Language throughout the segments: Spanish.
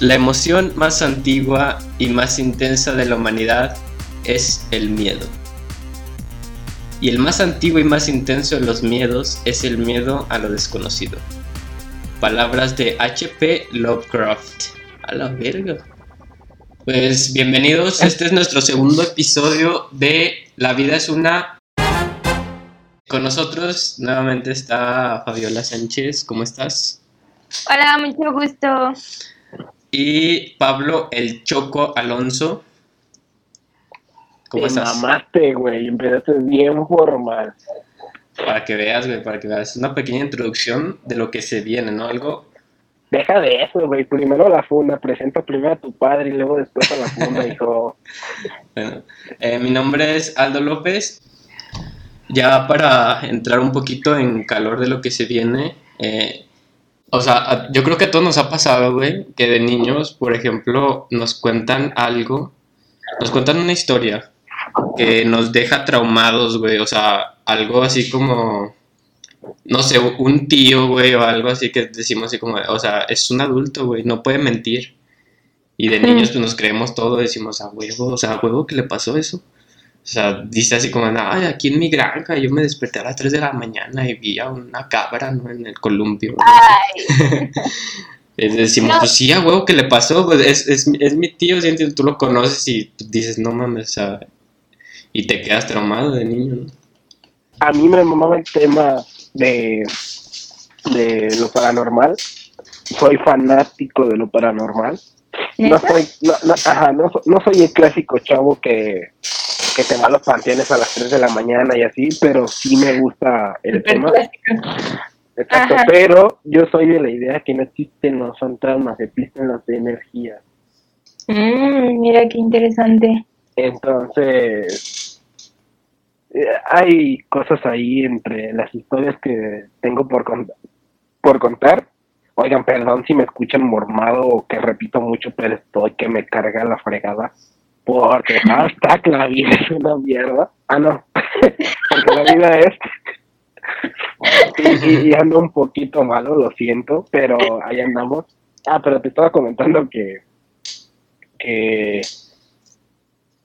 La emoción más antigua y más intensa de la humanidad es el miedo. Y el más antiguo y más intenso de los miedos es el miedo a lo desconocido. Palabras de H.P. Lovecraft. A la verga. Pues bienvenidos, este es nuestro segundo episodio de La vida es una... Con nosotros nuevamente está Fabiola Sánchez, ¿cómo estás? Hola, mucho gusto. Y Pablo El Choco Alonso. ¿Cómo Te estás? mamaste, güey. Empezaste bien formal. Para que veas, güey, para que veas. Una pequeña introducción de lo que se viene, ¿no? Algo. Deja de eso, güey. Primero la funda. Presenta primero a tu padre y luego después a la funda, hijo. Bueno, eh, mi nombre es Aldo López. Ya para entrar un poquito en calor de lo que se viene, eh, o sea, yo creo que a todos nos ha pasado, güey, que de niños, por ejemplo, nos cuentan algo, nos cuentan una historia que nos deja traumados, güey, o sea, algo así como, no sé, un tío, güey, o algo así que decimos así como, o sea, es un adulto, güey, no puede mentir. Y de niños pues nos creemos todo, decimos, a huevo, o sea, a huevo que le pasó eso. O sea, dice así como, ay, aquí en mi granja yo me desperté a las 3 de la mañana y vi a una cabra, ¿no? En el columpio. Ay. Decimos, pues sí, a huevo que le pasó, pues es, es, es mi tío, ¿sí? tú lo conoces y dices, no mames, o sea, y te quedas traumado de niño, ¿no? A mí me mamaba el tema de, de lo paranormal. Soy fanático de lo paranormal. No soy, no, no, ajá, no, no soy el clásico chavo que que te va a los panteones a las 3 de la mañana y así, pero sí me gusta el tema. Exacto, pero yo soy de la idea que no existen los fantasmas, existen las energías. Mm, mira qué interesante. Entonces, eh, hay cosas ahí entre las historias que tengo por, por contar. Oigan, perdón si me escuchan mormado o que repito mucho, pero estoy que me carga la fregada. Porque hasta que la vida es una mierda. Ah, no. Porque la vida es. y, ando un poquito malo, lo siento, pero ahí andamos. Ah, pero te estaba comentando que. que.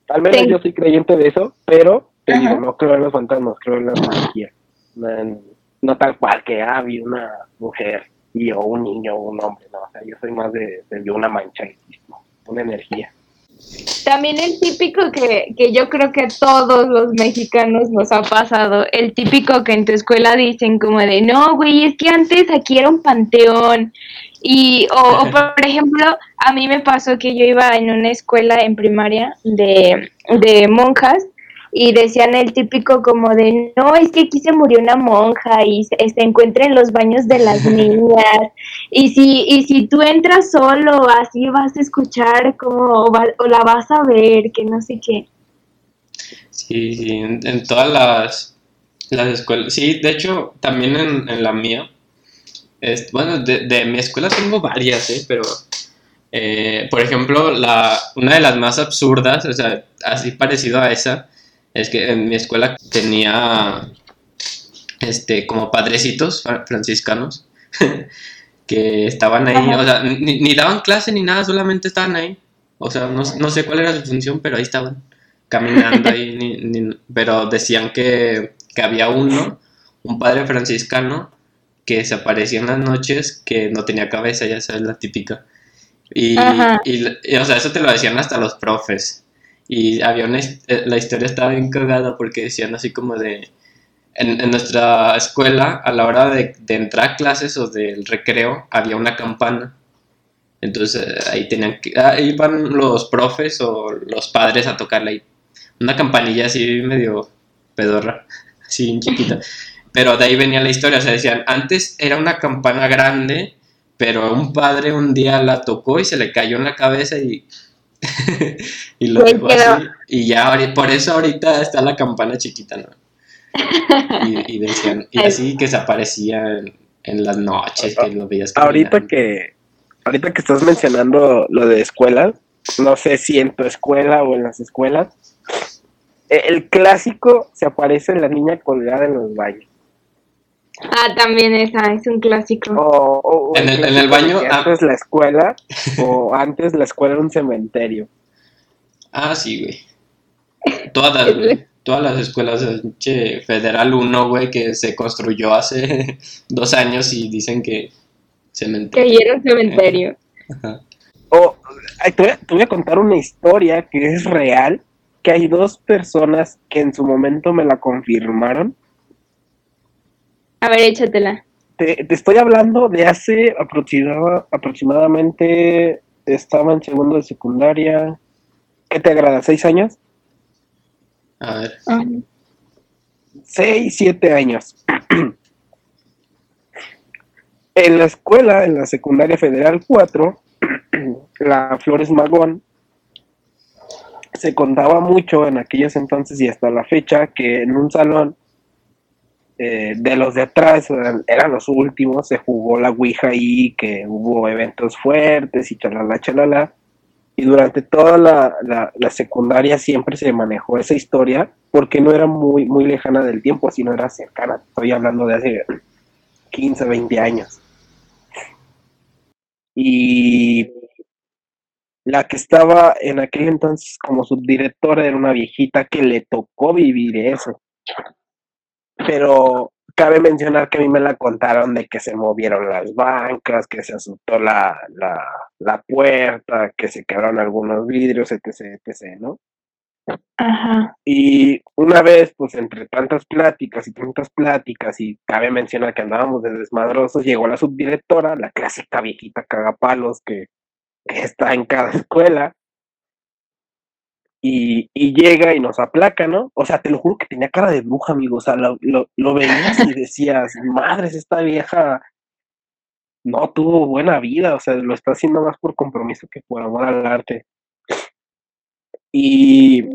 Al menos yo soy creyente de eso, pero te digo, no creo en los fantasmas, creo en la magia. No, tal cual que ah, vi una mujer y o un niño o un hombre, no. O sea, yo soy más de, de una mancha, una energía. También el típico que, que yo creo que todos los mexicanos nos ha pasado, el típico que en tu escuela dicen como de, no, güey, es que antes aquí era un panteón. Y, o, por ejemplo, a mí me pasó que yo iba en una escuela en primaria de, de monjas y decían el típico como de, no, es que aquí se murió una monja y se, encuentra en los baños de las niñas. Y si, y si tú entras solo, así vas a escuchar como, o, la vas a ver, que no sé qué. Sí, en, todas las, las escuelas. Sí, de hecho, también en, la mía. Es, bueno, de, mi escuela tengo varias, ¿eh? pero eh, por ejemplo, la, una de las más absurdas, o sea, así parecido a esa, es que en mi escuela tenía este como padrecitos franciscanos que estaban ahí, o sea, ni, daban clase ni nada, solamente estaban ahí. O sea, no, sé cuál era su función, pero ahí estaban, caminando ahí, pero decían que, había uno, un padre franciscano, que se aparecía en las noches, que no tenía cabeza, ya sabes, la típica. y, o sea, eso te lo decían hasta los profes. Y había una, eh, la historia estaba bien cagada porque decían así como de, en, nuestra escuela, a la hora de, entrar a clases o del recreo, había una campana. Entonces ahí tenían que, ahí iban los profes o los padres a tocarla ahí. Una campanilla así medio pedorra, así chiquita. Pero de ahí venía la historia, o sea, decían, antes era una campana grande, pero un padre un día la tocó y se le cayó en la cabeza y y lo dejó así. Y ya, por eso ahorita está la campana chiquita, ¿no? Y, decían, y así que se aparecía en, las noches, que lo veías Ahorita que, ahorita que estás mencionando lo de escuelas, no sé si en tu escuela o en las escuelas, e, el clásico se aparece en la niña colgada en los baños. Ah, también esa, es un clásico. O, o- o En el- en baño, que ah. Antes la escuela, o antes la escuela era un cementerio. Ah, sí, güey. Todas, güey. Todas las escuelas Federal 1, güey, que se construyó hace dos años y dicen que cementerio. Que era un cementerio. Ajá. O, ay, te, voy a, te voy a contar una historia que es real, que hay dos personas que en su momento me la confirmaron. A ver, échatela. Te, te estoy hablando de hace aproximada- aproximadamente, estaba en segundo de secundaria. ¿Qué te agrada? ¿Seis años? A ver. Ah, Seis, siete años. en la escuela, en la secundaria federal 4, la Flores Magón, se contaba mucho en aquellos entonces y hasta la fecha que en un salón eh, de los de atrás, eran, los últimos, se jugó la Ouija ahí, que hubo eventos fuertes y chalala, chalala. Y durante toda la, la, la secundaria siempre se manejó esa historia porque no era muy, muy lejana del tiempo, sino era cercana. Estoy hablando de hace 15, 20 años. Y la que estaba en aquel entonces como subdirectora era una viejita que le tocó vivir eso. Pero cabe mencionar que a mí me la contaron de que se movieron las bancas, que se asustó la, la, la puerta, que se quebraron algunos vidrios, etc, etc, ¿no? Ajá. Y una vez, pues entre tantas pláticas y tantas pláticas, y cabe mencionar que andábamos de desmadrosos, llegó la subdirectora, la clásica viejita cagapalos que, que está en cada escuela, y, llega y nos aplaca, ¿no? O sea, te lo juro que tenía cara de bruja, amigo, o sea, lo, lo, lo veías y decías, madres, esta vieja no tuvo buena vida, o sea, lo está haciendo más por compromiso que por amor al arte. Y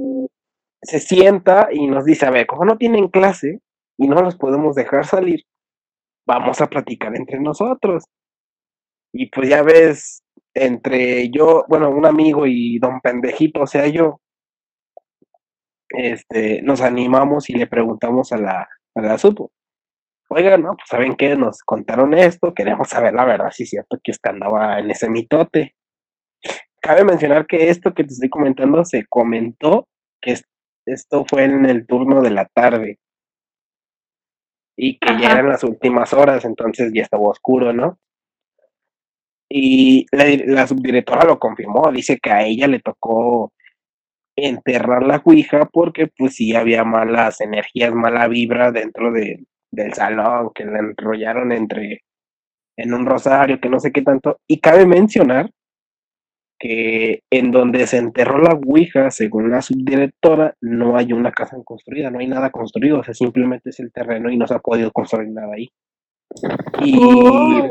se sienta y nos dice, a ver, como no tienen clase y no los podemos dejar salir, vamos a platicar entre nosotros. Y pues ya ves, entre yo, bueno, un amigo y don pendejito, o sea, yo, este, nos animamos y le preguntamos a la, a la supo. Oigan, ¿no? Pues saben qué, nos contaron esto, queremos saber la verdad, si es cierto que usted andaba en ese mitote. Cabe mencionar que esto que te estoy comentando se comentó que es- esto fue en el turno de la tarde y que ya eran las últimas horas, entonces ya estaba oscuro, ¿no? Y la subdirectora lo confirmó, dice que a ella le tocó enterrar la Ouija porque pues sí había malas energías, mala vibra dentro de- del salón, que la enrollaron entre en un rosario, que no sé qué tanto. Y cabe mencionar que en donde se enterró la Ouija, según la subdirectora, no hay una casa construida, no hay nada construido, o sea, simplemente es el terreno y no se ha podido construir nada ahí. Y, Oh.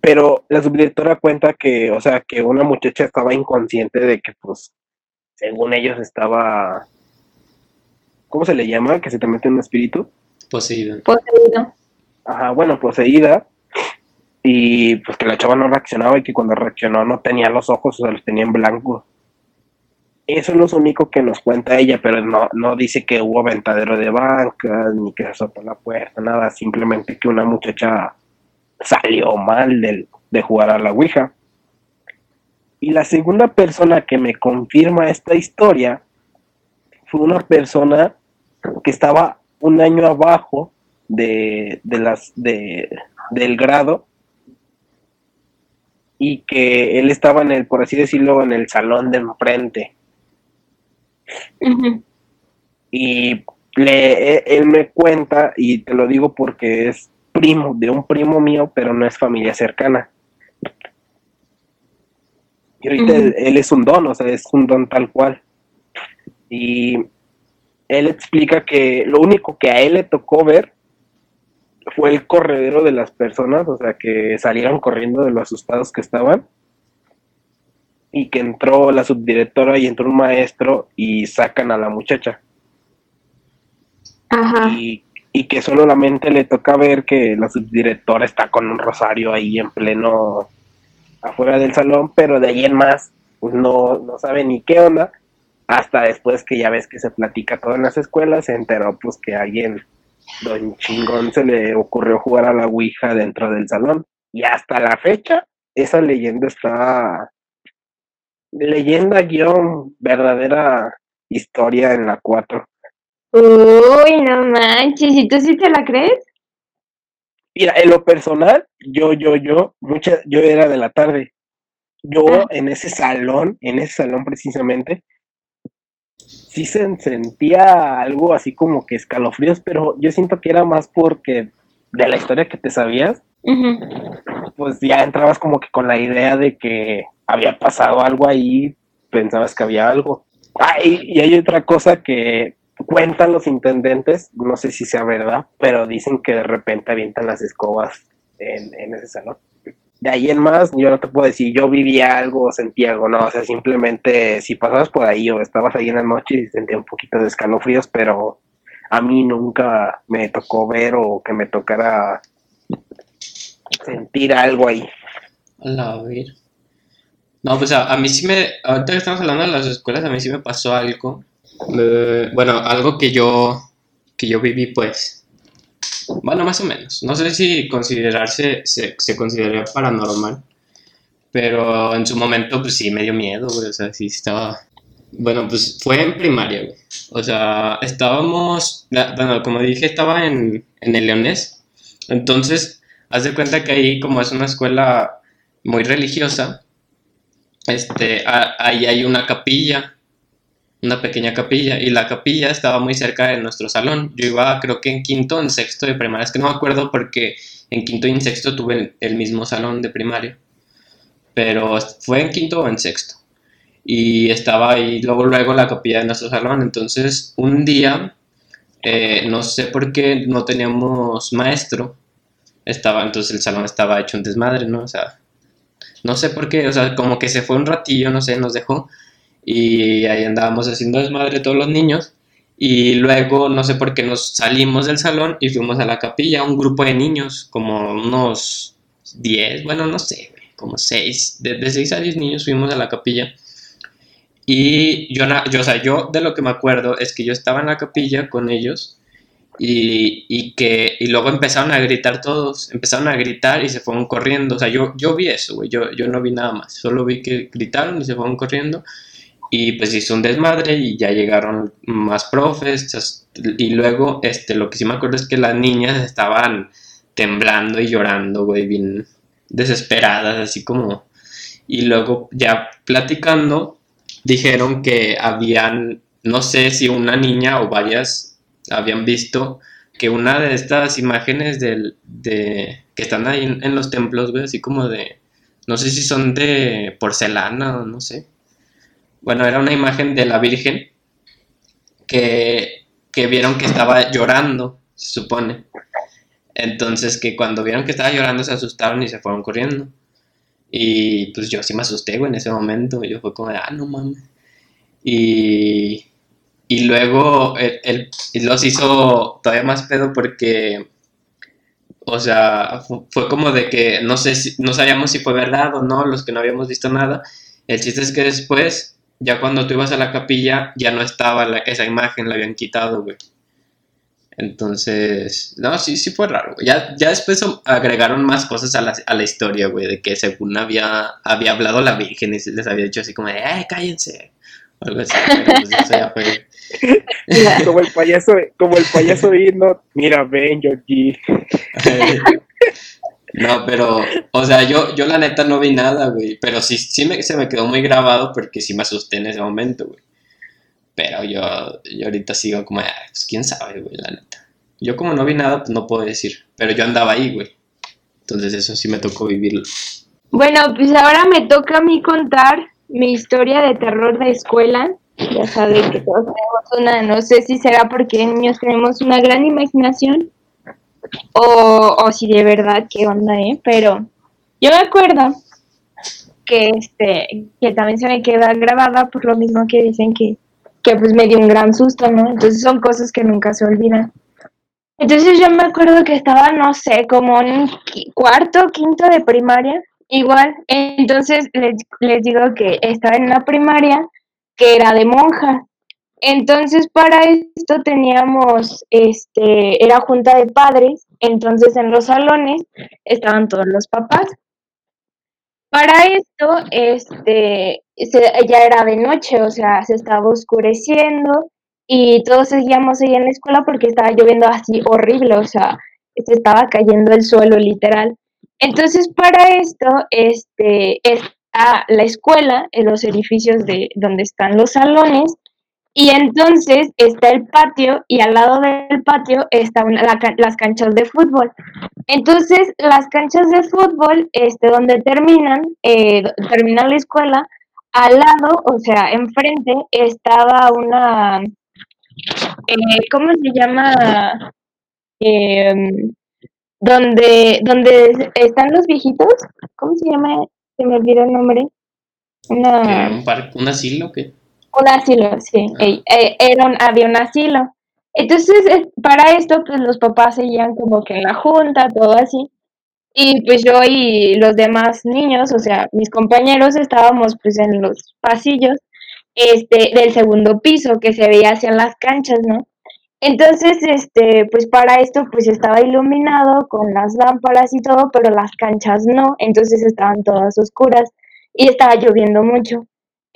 pero la subdirectora cuenta que, o sea, que una muchacha estaba inconsciente de que, pues, según ellos estaba, ¿cómo se le llama? Que se te mete un espíritu. Poseído. Poseído. Ajá, bueno, poseída. Y pues que la chava no reaccionaba y que cuando reaccionó no tenía los ojos, o sea, los tenía en blanco. Eso no es lo único que nos cuenta ella, pero no, no dice que hubo aventadero de bancas, ni que se azotó la puerta, nada, simplemente que una muchacha salió mal del, de jugar a la Ouija. Y la segunda persona que me confirma esta historia fue una persona que estaba un año abajo de, de las de, del grado y que él estaba en el, por así decirlo, en el salón de enfrente. Y le, e- él me cuenta, y te lo digo porque es primo de un primo mío, pero no es familia cercana. Y ahorita él, él es un don, o sea, es un don tal cual. Y él explica que lo único que a él le tocó ver fue el corredero de las personas, o sea, que salieron corriendo de lo asustados que estaban. Y que entró la subdirectora y entró un maestro y sacan a la muchacha. Ajá. Y, y que solamente le toca ver que la subdirectora está con un rosario ahí en pleno afuera del salón, pero de ahí en más, pues no, no sabe ni qué onda. Hasta después que ya ves que se platica todo en las escuelas, se enteró pues que alguien don chingón se le ocurrió jugar a la Ouija dentro del salón. Y hasta la fecha, esa leyenda está leyenda guion verdadera historia en la 4. Uy, no manches, ¿y tú sí te la crees? Mira, en lo personal, yo, yo, yo, mucha, yo era de la tarde. Yo Ah. en ese salón, en ese salón precisamente, sí se sentía algo así como que escalofríos, pero yo siento que era más porque de la historia que te sabías, pues ya entrabas como que con la idea de que había pasado algo ahí, pensabas que había algo. Ah, y, y hay otra cosa que cuentan los intendentes, no sé si sea verdad, pero dicen que de repente avientan las escobas en, ese salón. De ahí en más, yo no te puedo decir, yo vivía algo o sentía algo, no, o sea, simplemente si pasabas por ahí o estabas ahí en la noche y sentía un poquito de escalofríos, pero a mí nunca me tocó ver o que me tocara sentir algo ahí. A ver. No, pues a, a mí sí me. Ahorita que estamos hablando de las escuelas, a mí sí me pasó algo. Eh, bueno, algo que yo. que yo viví, pues. Bueno, más o menos. No sé si considerarse. se, se consideraría paranormal. Pero en su momento, pues sí me dio miedo, güey. O sea, sí estaba. Bueno, pues fue en primaria, güey. O sea, estábamos. Bueno, como dije, estaba en, en el Leonés. Entonces, haz de cuenta que ahí, como es una escuela muy religiosa, este, a- ahí hay una capilla, una pequeña capilla, y la capilla estaba muy cerca de nuestro salón. Yo iba, creo que en quinto o en sexto de primaria, es que no me acuerdo porque en quinto y en sexto tuve el, mismo salón de primaria, pero fue en quinto o en sexto. Y estaba ahí luego, luego la capilla de nuestro salón. Entonces, un día, eh, no sé por qué no teníamos maestro, estaba, entonces el salón estaba hecho un desmadre, ¿no? No sé por qué, o sea, como que se fue un ratillo, no sé, nos dejó. Y ahí andábamos haciendo desmadre todos los niños. Y luego, no sé por qué, nos salimos del salón y fuimos a la capilla, un grupo de niños, como unos 10, bueno, no sé, como 6, de, de 6 a 10 niños fuimos a la capilla. Y yo, yo, o sea, yo de lo que me acuerdo es que yo estaba en la capilla con ellos y, y que y luego empezaron a gritar todos, empezaron a gritar y se fueron corriendo. O sea, yo, yo vi eso, güey, yo, yo no vi nada más, solo vi que gritaron y se fueron corriendo. Y pues hizo un desmadre y ya llegaron más profes. Y luego, este, lo que sí me acuerdo es que las niñas estaban temblando y llorando, güey, bien desesperadas, así como... Y luego ya platicando, dijeron que habían, no sé si una niña o varias habían visto que una de estas imágenes del, de, que están ahí en, en los templos, güey, así como de, no sé si son de porcelana o no sé. Bueno, era una imagen de la Virgen que, que vieron que estaba llorando, se supone. Entonces que cuando vieron que estaba llorando se asustaron y se fueron corriendo. Y pues yo sí me asusté, güey, en ese momento. Yo fue como ah, no mames. Y, y luego él, él- los hizo todavía más pedo porque, o sea, fu- fue como de que no sé si, no sabíamos si fue verdad o no, los que no habíamos visto nada. El chiste es que después, ya cuando tú ibas a la capilla, ya no estaba la- esa imagen, la habían quitado, güey. Entonces, no, sí, sí fue raro. güey. Ya, ya después agregaron más cosas a la, a la historia, güey, de que según había, había hablado la Virgen y les había dicho así como de, ¡eh, cállense! O algo así, pero pues eso ya fue. Como el payaso, como el payaso vino, mira, ven yo aquí. No, pero, o sea, yo, yo la neta no vi nada, güey, pero sí, sí me, se me quedó muy grabado porque sí me asusté en ese momento, güey. Pero yo, yo ahorita sigo como, "Ah, pues quién sabe, güey, la neta. Yo como no vi nada, pues no puedo decir, pero yo andaba ahí, güey. Entonces eso sí me tocó vivirlo. Bueno, pues ahora me toca a mí contar mi historia de terror de escuela. Ya saben que todos tenemos una, no sé si será porque niños tenemos una gran imaginación o, o si de verdad, qué onda, ¿eh? Pero yo me acuerdo que este, que también se me queda grabada por lo mismo que dicen que, que pues me dio un gran susto, ¿no? Entonces son cosas que nunca se olvidan. Entonces yo me acuerdo que estaba, no sé, como en cuarto, quinto de primaria, igual. Entonces les, les digo que estaba en una primaria que era de monjas. Entonces, para esto teníamos, este, era junta de padres, entonces en los salones estaban todos los papás. Para esto, este, ya era de noche, o sea, se estaba oscureciendo y todos seguíamos ahí en la escuela porque estaba lloviendo así horrible, o sea, se estaba cayendo el suelo literal. Entonces, para esto, este, está la escuela, en los edificios de donde están los salones, y entonces está el patio y al lado del patio están las canchas de fútbol. Entonces, las canchas de fútbol, este, donde terminan, eh, termina la escuela, al lado, o sea, enfrente, estaba una, eh, ¿cómo se llama? Em, donde, donde están los viejitos, ¿cómo se llama? Se me olvidó el nombre. Una... ¿Un, ¿Un asilo qué? Un asilo, sí. Ah. Eh, era había un asilo. Entonces, para esto, pues los papás seguían como que en la junta, todo así. Y pues yo y los demás niños, o sea, mis compañeros estábamos pues en los pasillos este, del segundo piso que se veía hacia las canchas, ¿no? Entonces, este, pues para esto, pues estaba iluminado con las lámparas y todo, pero las canchas no, entonces estaban todas oscuras y estaba lloviendo mucho.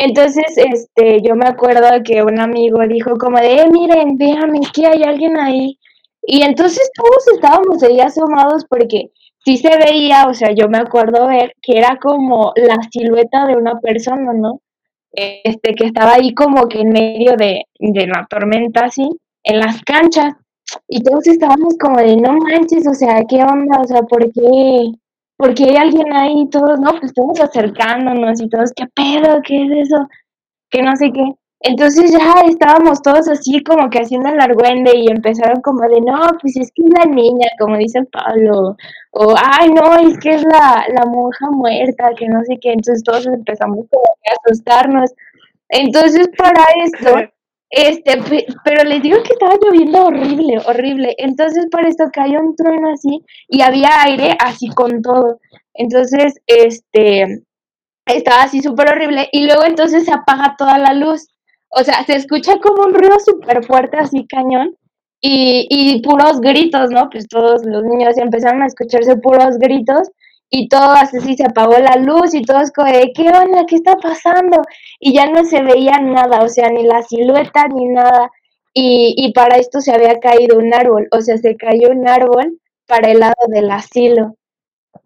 Entonces, este, yo me acuerdo que un amigo dijo como de, eh, miren, véanme, que hay alguien ahí. Y entonces todos estábamos ahí asomados porque sí se veía, o sea, yo me acuerdo ver que era como la silueta de una persona, ¿no? Este, que estaba ahí como que en medio de, de la tormenta, así, en las canchas. Y todos estábamos como de, no manches, o sea, ¿qué onda? O sea, ¿por qué? Porque hay alguien ahí, todos, no, pues estamos acercándonos y todos, ¿qué pedo? ¿Qué es eso? Que no sé qué. Entonces ya estábamos todos así como que haciendo el argüende y empezaron como de, no, pues es que es la niña, como dice Pablo, o, ay, no, es que es la, la monja muerta, que no sé qué. Entonces todos empezamos a asustarnos. Entonces para esto este, pero les digo que estaba lloviendo horrible, horrible. Entonces, por esto cayó un trueno así y había aire así con todo. Entonces, este, estaba así súper horrible y luego entonces se apaga toda la luz. O sea, se escucha como un ruido súper fuerte así cañón y, y puros gritos, ¿no? Pues todos los niños empezaron a escucharse puros gritos y todo así se apagó la luz y todos como de, ¿qué onda? ¿Qué está pasando? Y ya no se veía nada, o sea, ni la silueta ni nada. Y, y para esto se había caído un árbol, o sea, se cayó un árbol para el lado del asilo.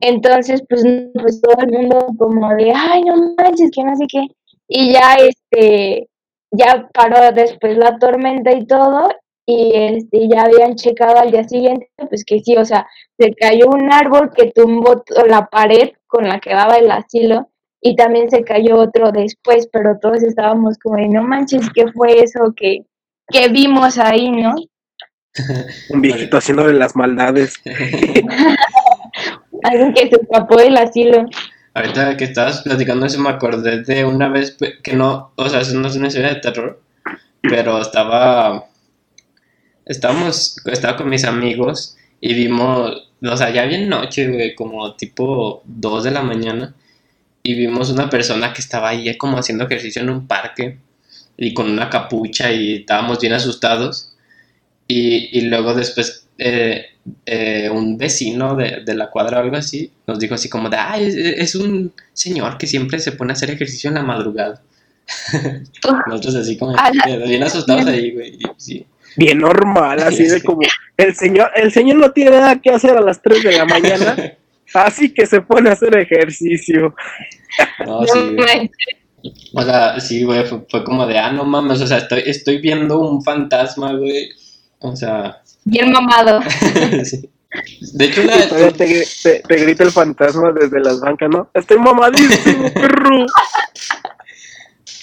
Entonces, pues, pues todo el mundo como de, ay, no manches, que no sé qué. Y ya, este, ya paró después la tormenta y todo, y este, ya habían checado al día siguiente, pues que sí, o sea, se cayó un árbol que tumbó la pared con la que daba el asilo y también se cayó otro después, pero todos estábamos como de, no manches, ¿qué fue eso que, que vimos ahí, no? un viejito haciéndole las maldades. Alguien que se escapó del asilo. Ahorita que estabas platicando eso me acordé de una vez que no, o sea, eso no es una historia de terror, pero estaba estábamos, estaba con mis amigos y vimos, o sea, ya bien noche, güey, como tipo 2 de la mañana, y vimos una persona que estaba ahí como haciendo ejercicio en un parque y con una capucha y estábamos bien asustados. Y, y luego después eh, eh, un vecino de, de, la cuadra o algo así nos dijo así como de, ah, es, un señor que siempre se pone a hacer ejercicio en la madrugada. Nosotros así como bien asustados ahí, güey. Sí bien normal, así de como el señor, el señor no tiene nada que hacer a las 3 de la mañana, así que se pone a hacer ejercicio. No, sí. O sea, sí, güey, fue, como de, ah, no mames, o sea, estoy, estoy viendo un fantasma, güey. O sea. Bien mamado. De hecho, te, te, grita el fantasma desde las bancas, ¿no? Estoy mamadísimo, perro.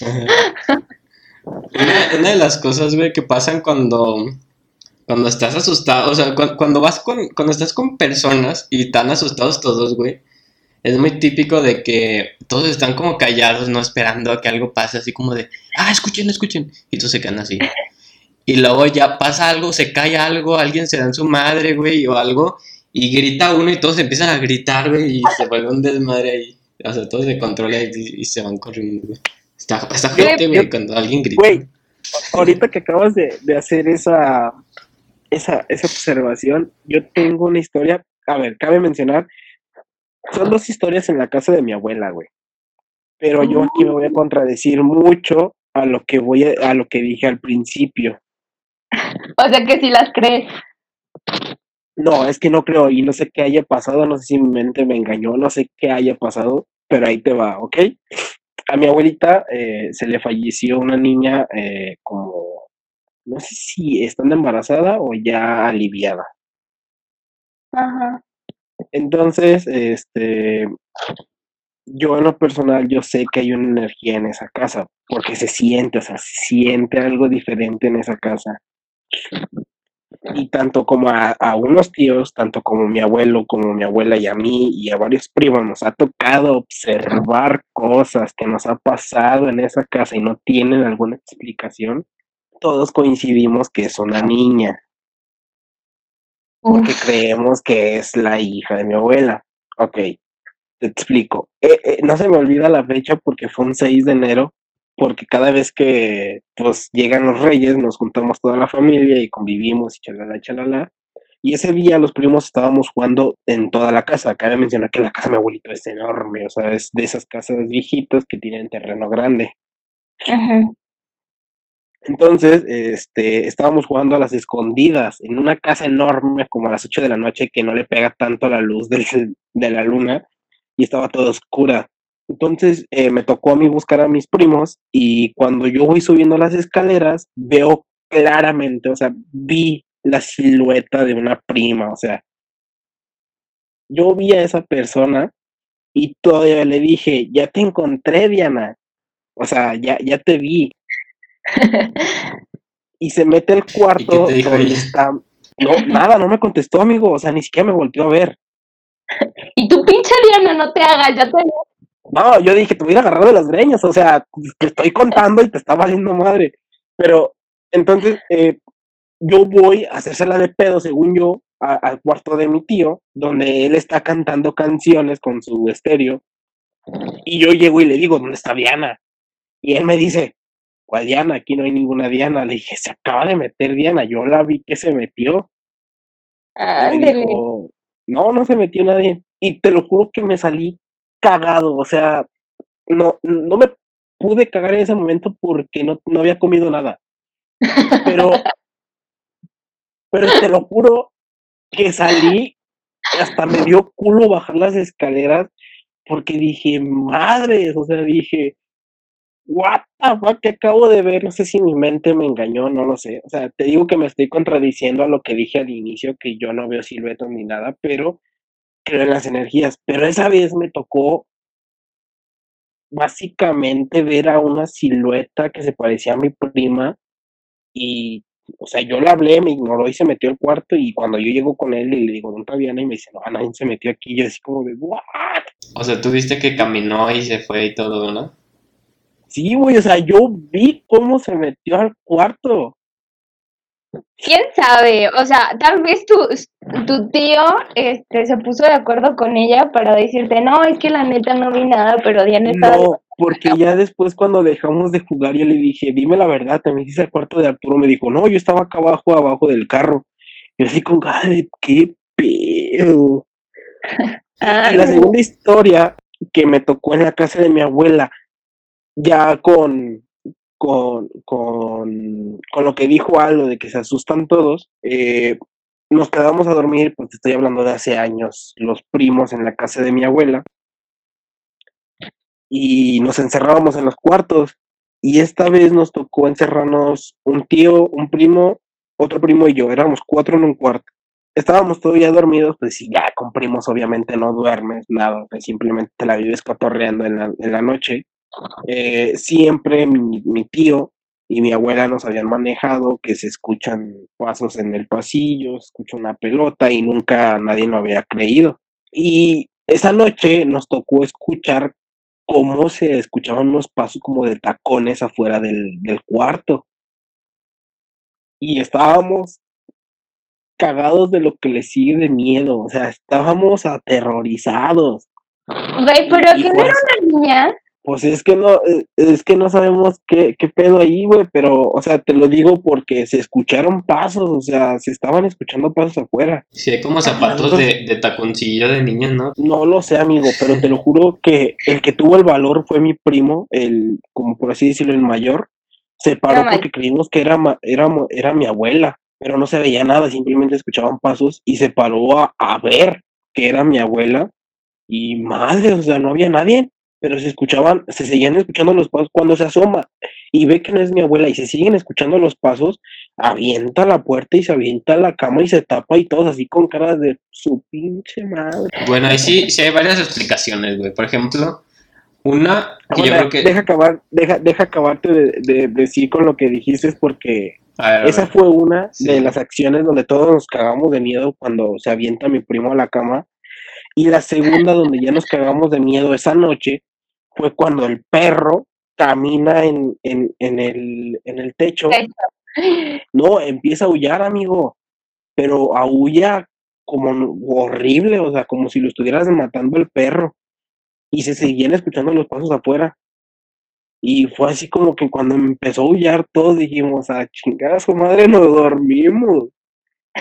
Una, de las cosas, güey, que pasan cuando, cuando estás asustado, o sea, cuando, vas con, cuando estás con personas y están asustados todos, güey, es muy típico de que todos están como callados, no esperando a que algo pase, así como de, ah, escuchen, escuchen, y todos se quedan así. Y luego ya pasa algo, se cae algo, alguien se da en su madre, güey, o algo, y grita uno y todos empiezan a gritar, güey, y se vuelve un desmadre ahí. O sea, todos se controlan y, y se van corriendo, güey. Está, está güey, cuando alguien grita. Güey, ahorita que acabas de, de hacer esa, esa, esa observación, yo tengo una historia, a ver, cabe mencionar, son dos historias en la casa de mi abuela, güey. Pero yo aquí me voy a contradecir mucho a lo que voy a, a lo que dije al principio. O sea que si las crees. No, es que no creo y no sé qué haya pasado, no sé si mi mente me engañó, no sé qué haya pasado, pero ahí te va, ¿ok? A mi abuelita eh, se le falleció una niña eh, como, no sé si estando embarazada o ya aliviada. Ajá. Entonces, este, yo en lo personal, yo sé que hay una energía en esa casa, porque se siente, o sea, se siente algo diferente en esa casa. Y tanto como a, a unos tíos, tanto como mi abuelo, como mi abuela y a mí y a varios primos, nos ha tocado observar cosas que nos ha pasado en esa casa y no tienen alguna explicación. Todos coincidimos que es una niña, porque Uf, creemos que es la hija de mi abuela. Ok, te explico. Eh, eh, no se me olvida la fecha porque fue un 6 de enero, porque cada vez que pues llegan los reyes nos juntamos toda la familia y convivimos y chalala, chalala. Y ese día los primos estábamos jugando en toda la casa. Cabe mencionar que la casa de mi abuelito es enorme, o sea, es de esas casas viejitas que tienen terreno grande. ajá. Entonces, este, estábamos jugando a las escondidas en una casa enorme como a las 8 de la noche que no le pega tanto la luz del- de la luna y estaba toda oscura. Entonces, eh, me tocó a mí buscar a mis primos y cuando yo voy subiendo las escaleras, veo claramente, o sea, vi la silueta de una prima, o sea, yo vi a esa persona y todavía le dije, ya te encontré, Diana, o sea, ya, ya te vi. y se mete al ¿Y cuarto dijo donde ella? está. No, nada, no me contestó, amigo. O sea, ni siquiera me volteó a ver. Y tu pinche Diana, no te hagas, ya te No, yo dije, te voy a agarrar de las greñas. O sea, te estoy contando y te está valiendo madre. Pero entonces, eh, yo voy a hacérsela de pedo, según yo, a- al cuarto de mi tío, donde él está cantando canciones con su estéreo. Y yo llego y le digo, ¿dónde está Diana? Y él me dice, ¿cuál Diana? Aquí no hay ninguna Diana. Le dije, se acaba de meter Diana. Yo la vi que se metió. Me dijo, no, no se metió nadie. Y te lo juro que me salí cagado. O sea, no, no me pude cagar en ese momento porque no, no había comido nada. Pero, pero te lo juro que salí, hasta me dio culo bajar las escaleras porque dije, madre, o sea, dije, what the fuck, que acabo de ver, no sé si mi mente me engañó, no lo sé. O sea, te digo que me estoy contradiciendo a lo que dije al inicio, que yo no veo siluetas ni nada, pero creo en las energías. Pero esa vez me tocó básicamente ver a una silueta que se parecía a mi prima y, o sea, yo le hablé, me ignoró y se metió al cuarto y cuando yo llego con él y le digo, ¿dónde está Diana? Y me dice, no, nadie se metió aquí. Y yo así como de, ¿what? O sea, tú viste que caminó y se fue y todo, ¿no? Sí, güey, o sea, yo vi cómo se metió al cuarto. ¿Quién sabe? O sea, tal vez tu, tu tío este, se puso de acuerdo con ella para decirte, no, es que la neta no vi nada, pero Diana estaba... No, porque ya después cuando dejamos de jugar, yo le dije, dime la verdad, ¿te metiste al cuarto de Arturo? Me dijo, no, yo estaba acá abajo, abajo del carro. Y así con de, qué pedo. Ah, Y la segunda historia que me tocó en la casa de mi abuela, ya con, con, con, con lo que dijo algo de que se asustan todos, eh, nos quedamos a dormir, pues te estoy hablando de hace años, los primos en la casa de mi abuela, y nos encerrábamos en los cuartos. Y esta vez nos tocó encerrarnos un tío, un primo, otro primo y yo, éramos cuatro en un cuarto. Estábamos todavía dormidos, pues sí, ya con primos obviamente no duermes, nada, pues simplemente te la vives cotorreando en la, en la noche. Eh, siempre mi, mi tío y mi abuela nos habían manejado que se escuchan pasos en el pasillo, se escucha una pelota y nunca nadie lo había creído. Y esa noche nos tocó escuchar cómo se escuchaban unos pasos como de tacones afuera del, del cuarto. Y estábamos cagados de lo que le sigue de miedo, o sea, estábamos aterrorizados. Güey, pero que no era una niña. Pues es que no, es que no sabemos qué, qué pedo ahí, güey, pero, o sea, te lo digo porque se escucharon pasos, o sea, se estaban escuchando pasos afuera. Sí, hay como zapatos de, de taconcillo de niño, ¿no? No lo sé, amigo, pero te lo juro que el que tuvo el valor fue mi primo, el, como por así decirlo, el mayor. Se paró porque creímos que era, ma- era, era mi abuela, pero no se veía nada, simplemente escuchaban pasos y se paró a, a ver que era mi abuela y madre, o sea, no había nadie, pero se escuchaban, se seguían escuchando los pasos cuando se asoma y ve que no es mi abuela y se siguen escuchando los pasos, avienta la puerta y se avienta la cama y se tapa y todos así con caras de su pinche madre. Bueno, ahí sí, sí hay varias explicaciones, güey. Por ejemplo, una que yo creo que... Deja acabar, deja, deja acabarte de, de decir con lo que dijiste porque ver, esa fue una Sí. de las acciones donde todos nos cagamos de miedo cuando se avienta mi primo a la cama. Y la segunda donde ya nos cagamos de miedo esa noche fue cuando el perro camina en, en, en, el, en el techo. No, empieza a aullar, amigo, pero aúlla como horrible, o sea, como si lo estuvieras matando el perro. Y se seguían escuchando los pasos afuera. Y fue así como que cuando empezó a aullar todos dijimos, a chingar a su madre nos dormimos.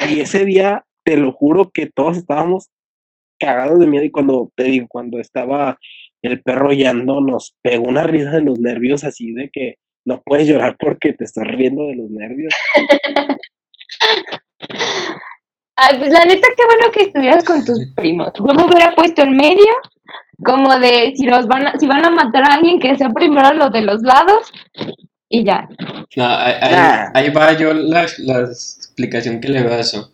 Y ese día, te lo juro que todos estábamos cagados de miedo y cuando, te digo, cuando estaba el perro aullando, nos pegó una risa de los nervios así de que no puedes llorar porque te estás riendo de los nervios. Ay, pues la neta, qué bueno que estuvieras con tus primos. Yo me hubiera puesto en medio, como de si nos van a, si van a matar a alguien, que sea primero los de los lados, y ya. No, ahí, ahí- Nah. ahí va yo la, la explicación que le veo a eso.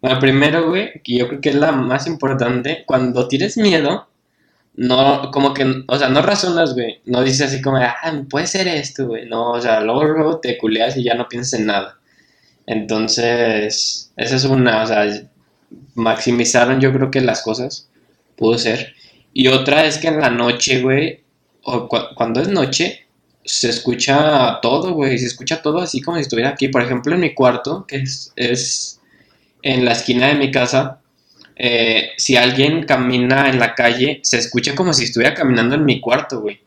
Bueno, primero, güey, que yo creo que es la más importante, cuando tienes miedo, no, como que, o sea, no razonas, güey, no dices así como, ah, puede ser esto, güey, no, o sea, luego, te culeas y ya no piensas en nada. Entonces, esa es una, o sea, maximizaron yo creo que las cosas, pudo ser. Y otra es que en la noche, güey, o cu- cuando es noche, se escucha todo, güey, se escucha todo así como si estuviera aquí. Por ejemplo, en mi cuarto, que es, es en la esquina de mi casa, eh, si alguien camina en la calle, se escucha como si estuviera caminando en mi cuarto, güey.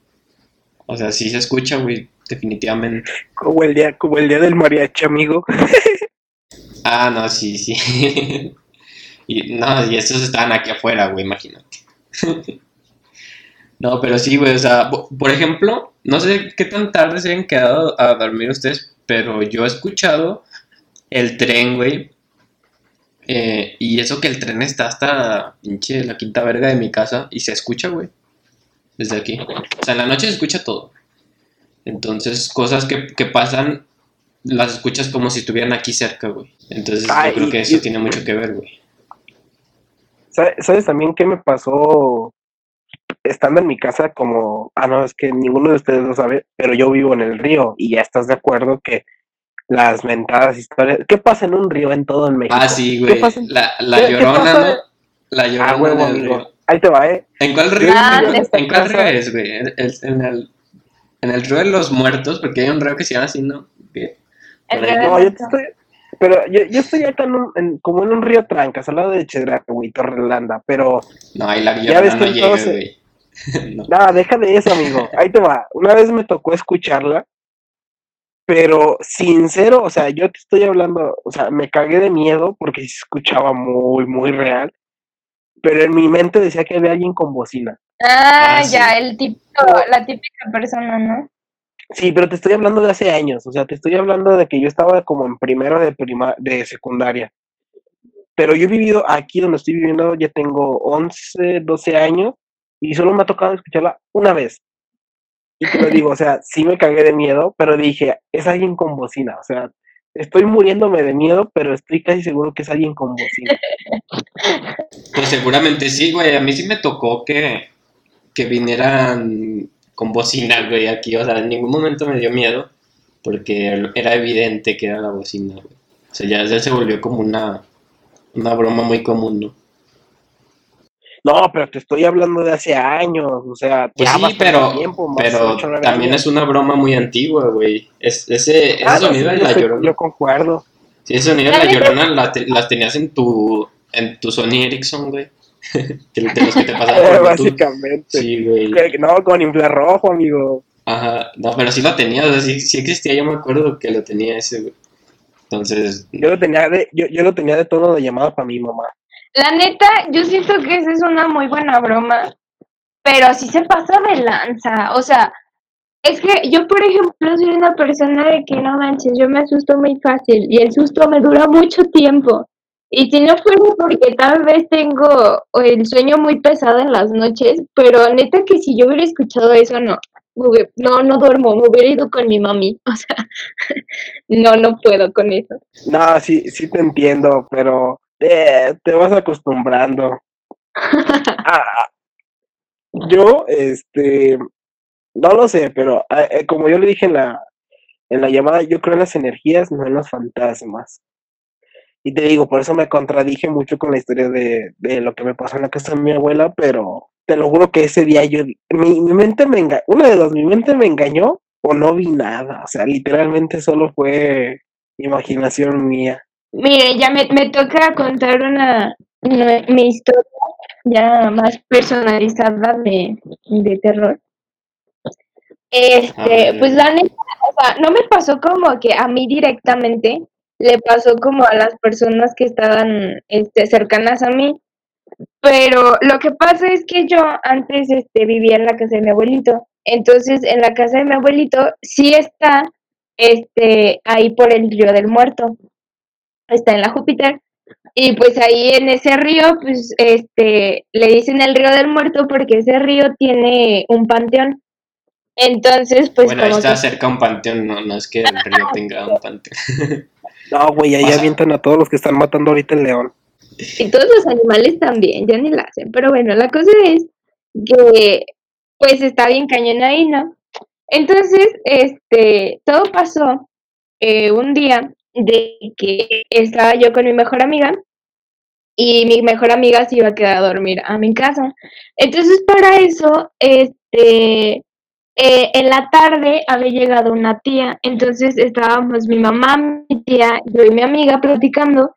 O sea, sí se escucha, güey, definitivamente. Como el día, como el día del mariachi, amigo. Ah, no, sí, sí. y, no, y estos estaban aquí afuera, güey, imagínate. no, pero sí, güey, o sea, po- por ejemplo, no sé qué tan tarde se han quedado a dormir ustedes, pero yo he escuchado el tren, güey. Eh, y eso que el tren está hasta pinche la quinta verga de mi casa y se escucha, güey. Desde aquí. O sea, en la noche se escucha todo. Entonces, cosas que, que pasan las escuchas como si estuvieran aquí cerca, güey. Entonces, Ah, yo creo y- que eso y- tiene mucho que ver, güey. ¿Sabes, sabes también qué me pasó estando en mi casa? Como, ah, no, es que ninguno de ustedes lo sabe, pero yo vivo en el río y ya estás de acuerdo que las mentadas historias. ¿Qué pasa en un río en todo en México? Ah, sí, ¿Qué güey. pasa en- La, la ¿Qué- qué llorona, pasa? ¿no? La llorona Ah, huevo, amigo. río. Ahí te va, ¿eh? ¿En cuál río? Ah, ¿En, cuál río güey? ¿En, el- en el, en el río de los muertos, porque hay un río que se llama así, ¿no? ¿Qué? El río de No, yo Muertos. estoy. Pero yo, yo estoy acá en un, en- como en un río Trancas, al lado de Chedraca, güey, Torrelanda, pero No, ahí la Ya ves llorona que no llega, güey. no. Nada, deja de eso, amigo. Ahí te va. Una vez me tocó escucharla, pero sincero, o sea, yo te estoy hablando, o sea, me cagué de miedo porque se escuchaba muy, muy real, pero en mi mente decía que había alguien con bocina. Ah, Ah, ya, el típico, la típica persona, ¿no? Sí, pero te estoy hablando de hace años, o sea, te estoy hablando de que yo estaba como en primero de prima, de secundaria. Pero yo he vivido aquí donde estoy viviendo, ya tengo 11, 12 años y solo me ha tocado escucharla una vez. Y te lo digo, o sea, sí me cagué de miedo, pero dije, es alguien con bocina, o sea, estoy muriéndome de miedo, pero estoy casi seguro que es alguien con bocina. Pues seguramente sí, güey. A mí sí me tocó que, que vinieran con bocina, güey, aquí. O sea, en ningún momento me dio miedo, porque era evidente que era la bocina, güey. O sea, ya, se volvió como una, una broma muy común, ¿no? No, pero te estoy hablando de hace años, o sea, Pues ya sí, pero, tiempo, más pero también años. es una broma muy antigua, güey. Es, ese, Ah, sonido sí, de la llorona. Yo concuerdo. Sí, ese sonido de La la llorona la te- las tenías en tu, en tu Sony Ericsson, güey. de los que te pasaban. Básicamente. Sí, güey. No, con infrarrojo, amigo. Ajá, no, pero sí lo tenía, o sea, sí, sí existía, yo me acuerdo que lo tenía ese, güey. Entonces, Yo lo tenía de, yo, yo lo tenía de tono de llamada para mi mamá. La neta, yo siento que esa es una muy buena broma, pero sí se pasa de lanza. O sea, es que yo, por ejemplo, soy una persona de que no manches, yo me asusto muy fácil y el susto me dura mucho tiempo. Y si no fuera porque tal vez tengo el sueño muy pesado en las noches, pero neta que si yo hubiera escuchado eso, no. No, no duermo, me hubiera ido con mi mami. O sea, no, no puedo con eso. No, sí, sí te entiendo, pero eh, te vas acostumbrando. Ah, yo, este, no lo sé, pero ah, eh, como yo le dije en la, en la llamada, yo creo en las energías, no en los fantasmas. Y te digo, por eso me contradije mucho con la historia de, de lo que me pasó en la casa de mi abuela, pero te lo juro que ese día yo, mi, mi mente me engañó, una de dos, mi mente me engañó o no vi nada, o sea, literalmente solo fue imaginación mía. Mire, ya me, me toca contar una, una- mi historia ya más personalizada de, de terror. Este, Ah, pues la neta, o sea, no me pasó como que a mí directamente, le pasó como a las personas que estaban este, cercanas a mí. Pero lo que pasa es que yo antes este, vivía en la casa de mi abuelito. Entonces, en la casa de mi abuelito sí está este, ahí por el río del muerto está en la Júpiter. Y pues ahí en ese río, pues este, le dicen el río del muerto porque ese río tiene un panteón. Entonces, pues bueno, como está que cerca un panteón, no, no es que el río tenga un panteón. No, güey, ahí Pasa. avientan a todos los que están matando ahorita el león. y todos los animales también, ya ni la hacen. Pero bueno, la cosa es que pues está bien cañón ahí, ¿no? Entonces, este, todo pasó eh, un día de que estaba yo con mi mejor amiga y mi mejor amiga se iba a quedar a dormir a mi casa. Entonces, para eso, este, eh, en la tarde había llegado una tía, entonces estábamos mi mamá, mi tía, yo y mi amiga platicando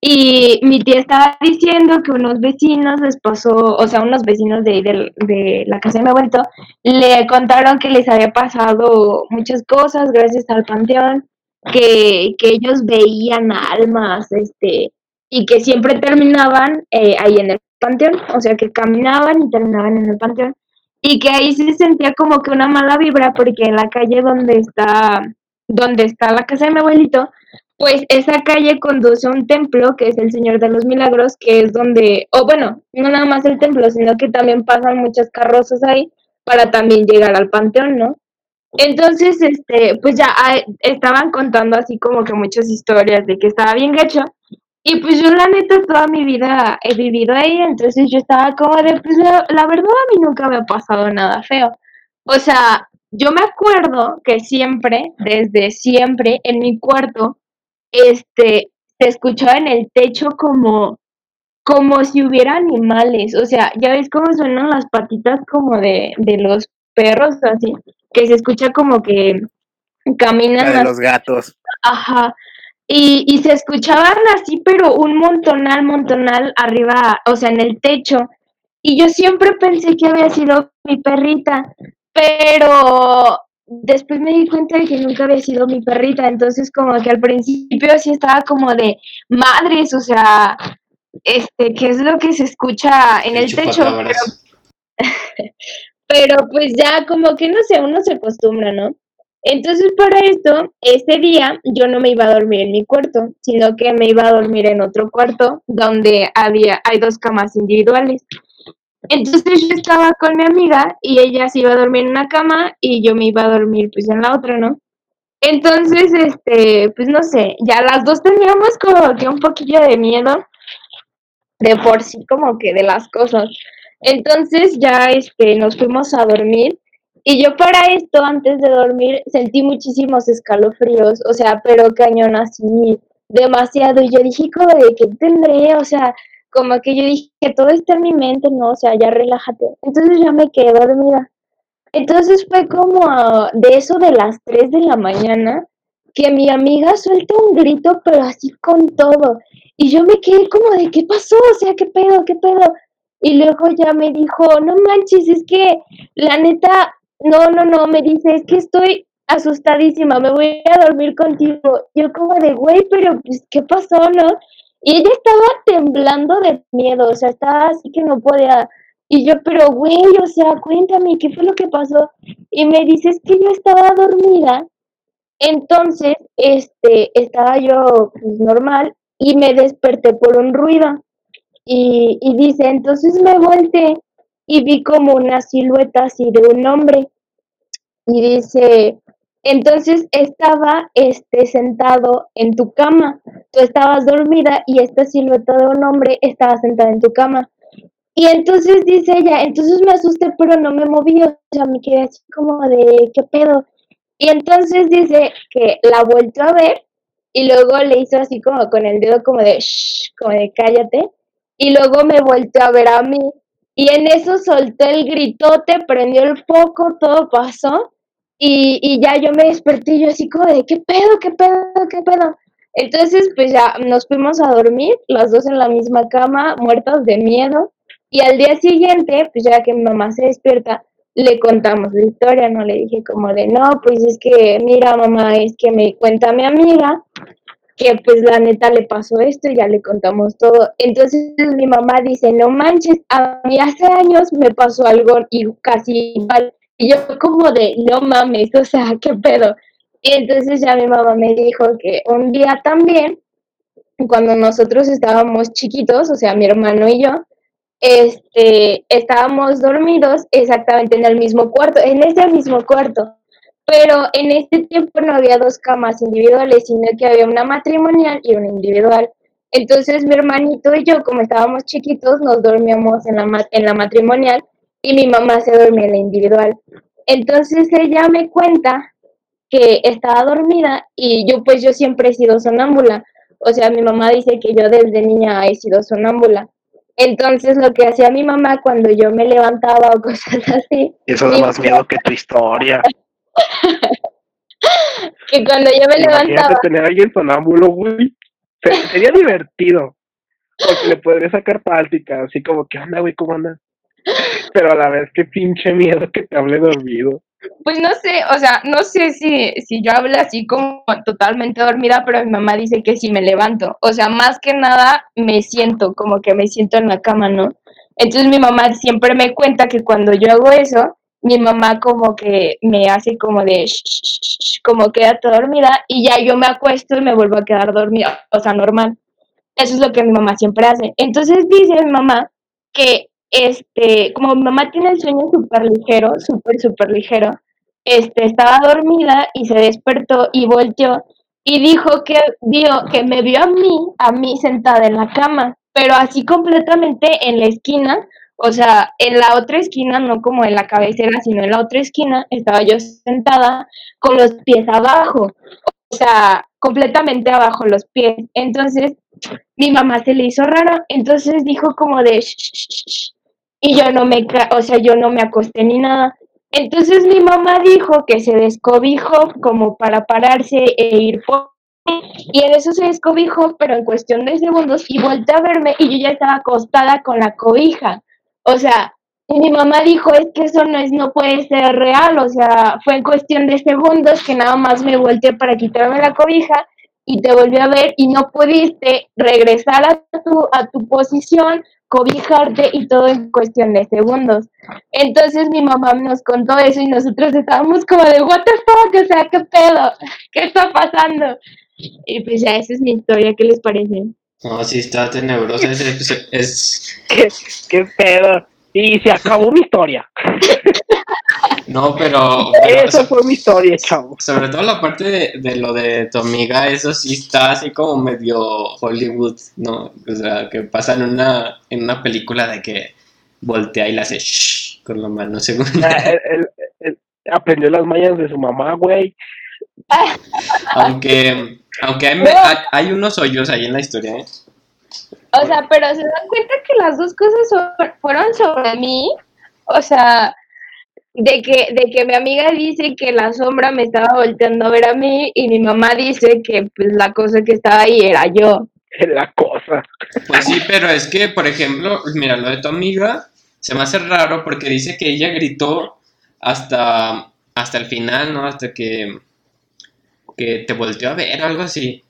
y mi tía estaba diciendo que unos vecinos les pasó, o sea, unos vecinos de, del- de la casa de mi abuelito, le contaron que les había pasado muchas cosas gracias al panteón, que, que ellos veían almas, este, y que siempre terminaban eh, ahí en el panteón, o sea, que caminaban y terminaban en el panteón, y que ahí se sentía como que una mala vibra, porque en la calle donde está, donde está la casa de mi abuelito, pues esa calle conduce a un templo que es el Señor de los Milagros, que es donde, o bueno, no nada más el templo, sino que también pasan muchas carrozas ahí para también llegar al panteón, ¿no? Entonces, este, pues ya estaban contando así como que muchas historias de que estaba bien gacho. Y pues yo la neta toda mi vida he vivido ahí, entonces yo estaba como de, pues la, la verdad a mí nunca me ha pasado nada feo. O sea, yo me acuerdo que siempre, desde siempre, en mi cuarto, este, se escuchaba en el techo como, como si hubiera animales. O sea, ya ves cómo suenan las patitas como de, de los perros, así, que se escucha como que caminan La de los gatos. Ajá. Y, y se escuchaban así, pero un montonal, montonal arriba, o sea, en el techo. Y yo siempre pensé que había sido mi perrita, pero después me di cuenta de que nunca había sido mi perrita. Entonces, como que al principio sí estaba como de madres, o sea, este, ¿qué es lo que se escucha en el techo? Pero. pero pues ya como que no sé, uno se acostumbra, ¿no? Entonces para esto, ese día yo no me iba a dormir en mi cuarto, sino que me iba a dormir en otro cuarto donde había, hay dos camas individuales. Entonces yo estaba con mi amiga y ella se iba a dormir en una cama y yo me iba a dormir pues en la otra, ¿no? Entonces, este, pues no sé, ya las dos teníamos como que un poquillo de miedo de por sí como que de las cosas. Entonces ya este, nos fuimos a dormir y yo para esto, antes de dormir, sentí muchísimos escalofríos, o sea, pero cañón así, demasiado. Y yo dije, como de que tendré, o sea, como que yo dije que todo está en mi mente, ¿no? O sea, ya relájate. Entonces ya me quedé dormida. Entonces fue como a- de eso de las 3 de la mañana que mi amiga suelta un grito, pero así con todo. Y yo me quedé como de, ¿qué pasó? O sea, ¿qué pedo? ¿Qué pedo? Y luego ya me dijo, no manches, es que la neta, no, no, no, me dice, es que estoy asustadísima, me voy a dormir contigo. Yo como de, güey, pero pues, ¿qué pasó, no? Y ella estaba temblando de miedo, o sea, estaba así que no podía. Y yo, pero güey, o sea, cuéntame, ¿qué fue lo que pasó? Y me dice, es que yo estaba dormida, entonces, este, estaba yo pues, normal y me desperté por un ruido. Y, y dice, entonces me volteé y vi como una silueta así de un hombre. Y dice, entonces estaba este sentado en tu cama. Tú estabas dormida y esta silueta de un hombre estaba sentada en tu cama. Y entonces dice ella, entonces me asusté, pero no me moví, o sea, me quedé así como de, ¿qué pedo? Y entonces dice que la volvió a ver y luego le hizo así como con el dedo como de, shh, como de cállate. Y luego me volvió a ver a mí. Y en eso solté el gritote, prendió el foco, todo pasó. Y, y ya yo me desperté yo así como de, ¿qué pedo, qué pedo, qué pedo? Entonces, pues ya nos fuimos a dormir, las dos en la misma cama, muertas de miedo. Y al día siguiente, pues ya que mi mamá se despierta, le contamos la historia, no le dije como de, no, pues es que, mira, mamá, es que me cuenta mi amiga que pues la neta le pasó esto y ya le contamos todo. Entonces mi mamá dice, no manches, a mí hace años me pasó algo y casi igual. Y yo como de, no mames, o sea, qué pedo. Y entonces ya mi mamá me dijo que un día también, cuando nosotros estábamos chiquitos, o sea, mi hermano y yo, este, estábamos dormidos exactamente en el mismo cuarto, en ese mismo cuarto. Pero en este tiempo no había dos camas individuales, sino que había una matrimonial y una individual. Entonces mi hermanito y yo, como estábamos chiquitos, nos dormíamos en la, en la matrimonial y mi mamá se dormía en la individual. Entonces ella me cuenta que estaba dormida y yo pues yo siempre he sido sonámbula. O sea, mi mamá dice que yo desde niña he sido sonámbula. Entonces lo que hacía mi mamá cuando yo me levantaba o cosas así. Eso da más miedo que tu historia. que cuando yo me Imagínate levantaba. tener a alguien sonámbulo, güey. Se- Sería divertido. Porque le podría sacar práctica, así como, ¿qué onda, güey? ¿Cómo andas? Pero a la vez, qué pinche miedo que te hable dormido. Pues no sé, o sea, no sé si, si yo hablo así como totalmente dormida, pero mi mamá dice que sí me levanto. O sea, más que nada me siento, como que me siento en la cama, ¿no? Entonces mi mamá siempre me cuenta que cuando yo hago eso, mi mamá como que me hace como de, "Shh, shh, shh, shh", como dormida y ya yo me acuesto y me vuelvo a quedar dormida, o sea, normal. Eso es lo que mi mamá siempre hace. Entonces dice mi mamá que, este, como mi mamá tiene el sueño súper ligero, súper, súper ligero, este, estaba dormida y se despertó y volteó y dijo que vio, que me vio a mí, a mí sentada en la cama, pero así completamente en la esquina, o sea, en la otra esquina, no como en la cabecera, sino en la otra esquina, estaba yo sentada con los pies abajo, o sea, completamente abajo los pies. Entonces, mi mamá se le hizo raro, entonces dijo como de "Shh, shh, shh, shh", y yo no me, o sea, yo no me acosté ni nada. Entonces mi mamá dijo que se descobijó como para pararse e ir por y en eso se descobijó, pero en cuestión de segundos y volteó a verme y yo ya estaba acostada con la cobija. O sea, y mi mamá dijo, es que eso no es, no puede ser real, o sea, fue en cuestión de segundos que nada más me volteé para quitarme la cobija y te volví a ver y no pudiste regresar a tu, a tu posición, cobijarte y todo en cuestión de segundos. Entonces mi mamá nos contó eso y nosotros estábamos como de, what the fuck, o sea, ¿qué pedo? ¿Qué está pasando? Y pues ya, esa es mi historia, ¿qué les parece? No, sí, está tenebrosa. Es, es, es- ¿Qué, qué pedo? Y se acabó mi historia. no, pero, pero Esa fue mi historia, chavo. sobre todo la parte de, de lo de tu amiga, eso sí está así como medio Hollywood, ¿no? O sea, que pasa en una, en una película de que voltea y le hace shh con la mano, según. Ah, él- él- él aprendió las mañas de su mamá, güey. Aunque, aunque hay, me- hay, hay unos hoyos ahí en la historia, ¿eh? O sea, pero se dan cuenta que las dos cosas fueron sobre mí. O sea, de que, de que mi amiga dice que la sombra me estaba volteando a ver a mí y mi mamá dice que pues la cosa que estaba ahí era yo. la cosa. Pues sí, pero es que, por ejemplo, mira, lo de tu amiga se me hace raro porque dice que ella gritó hasta, hasta el final, ¿no? Hasta que, que te volteó a ver, algo así.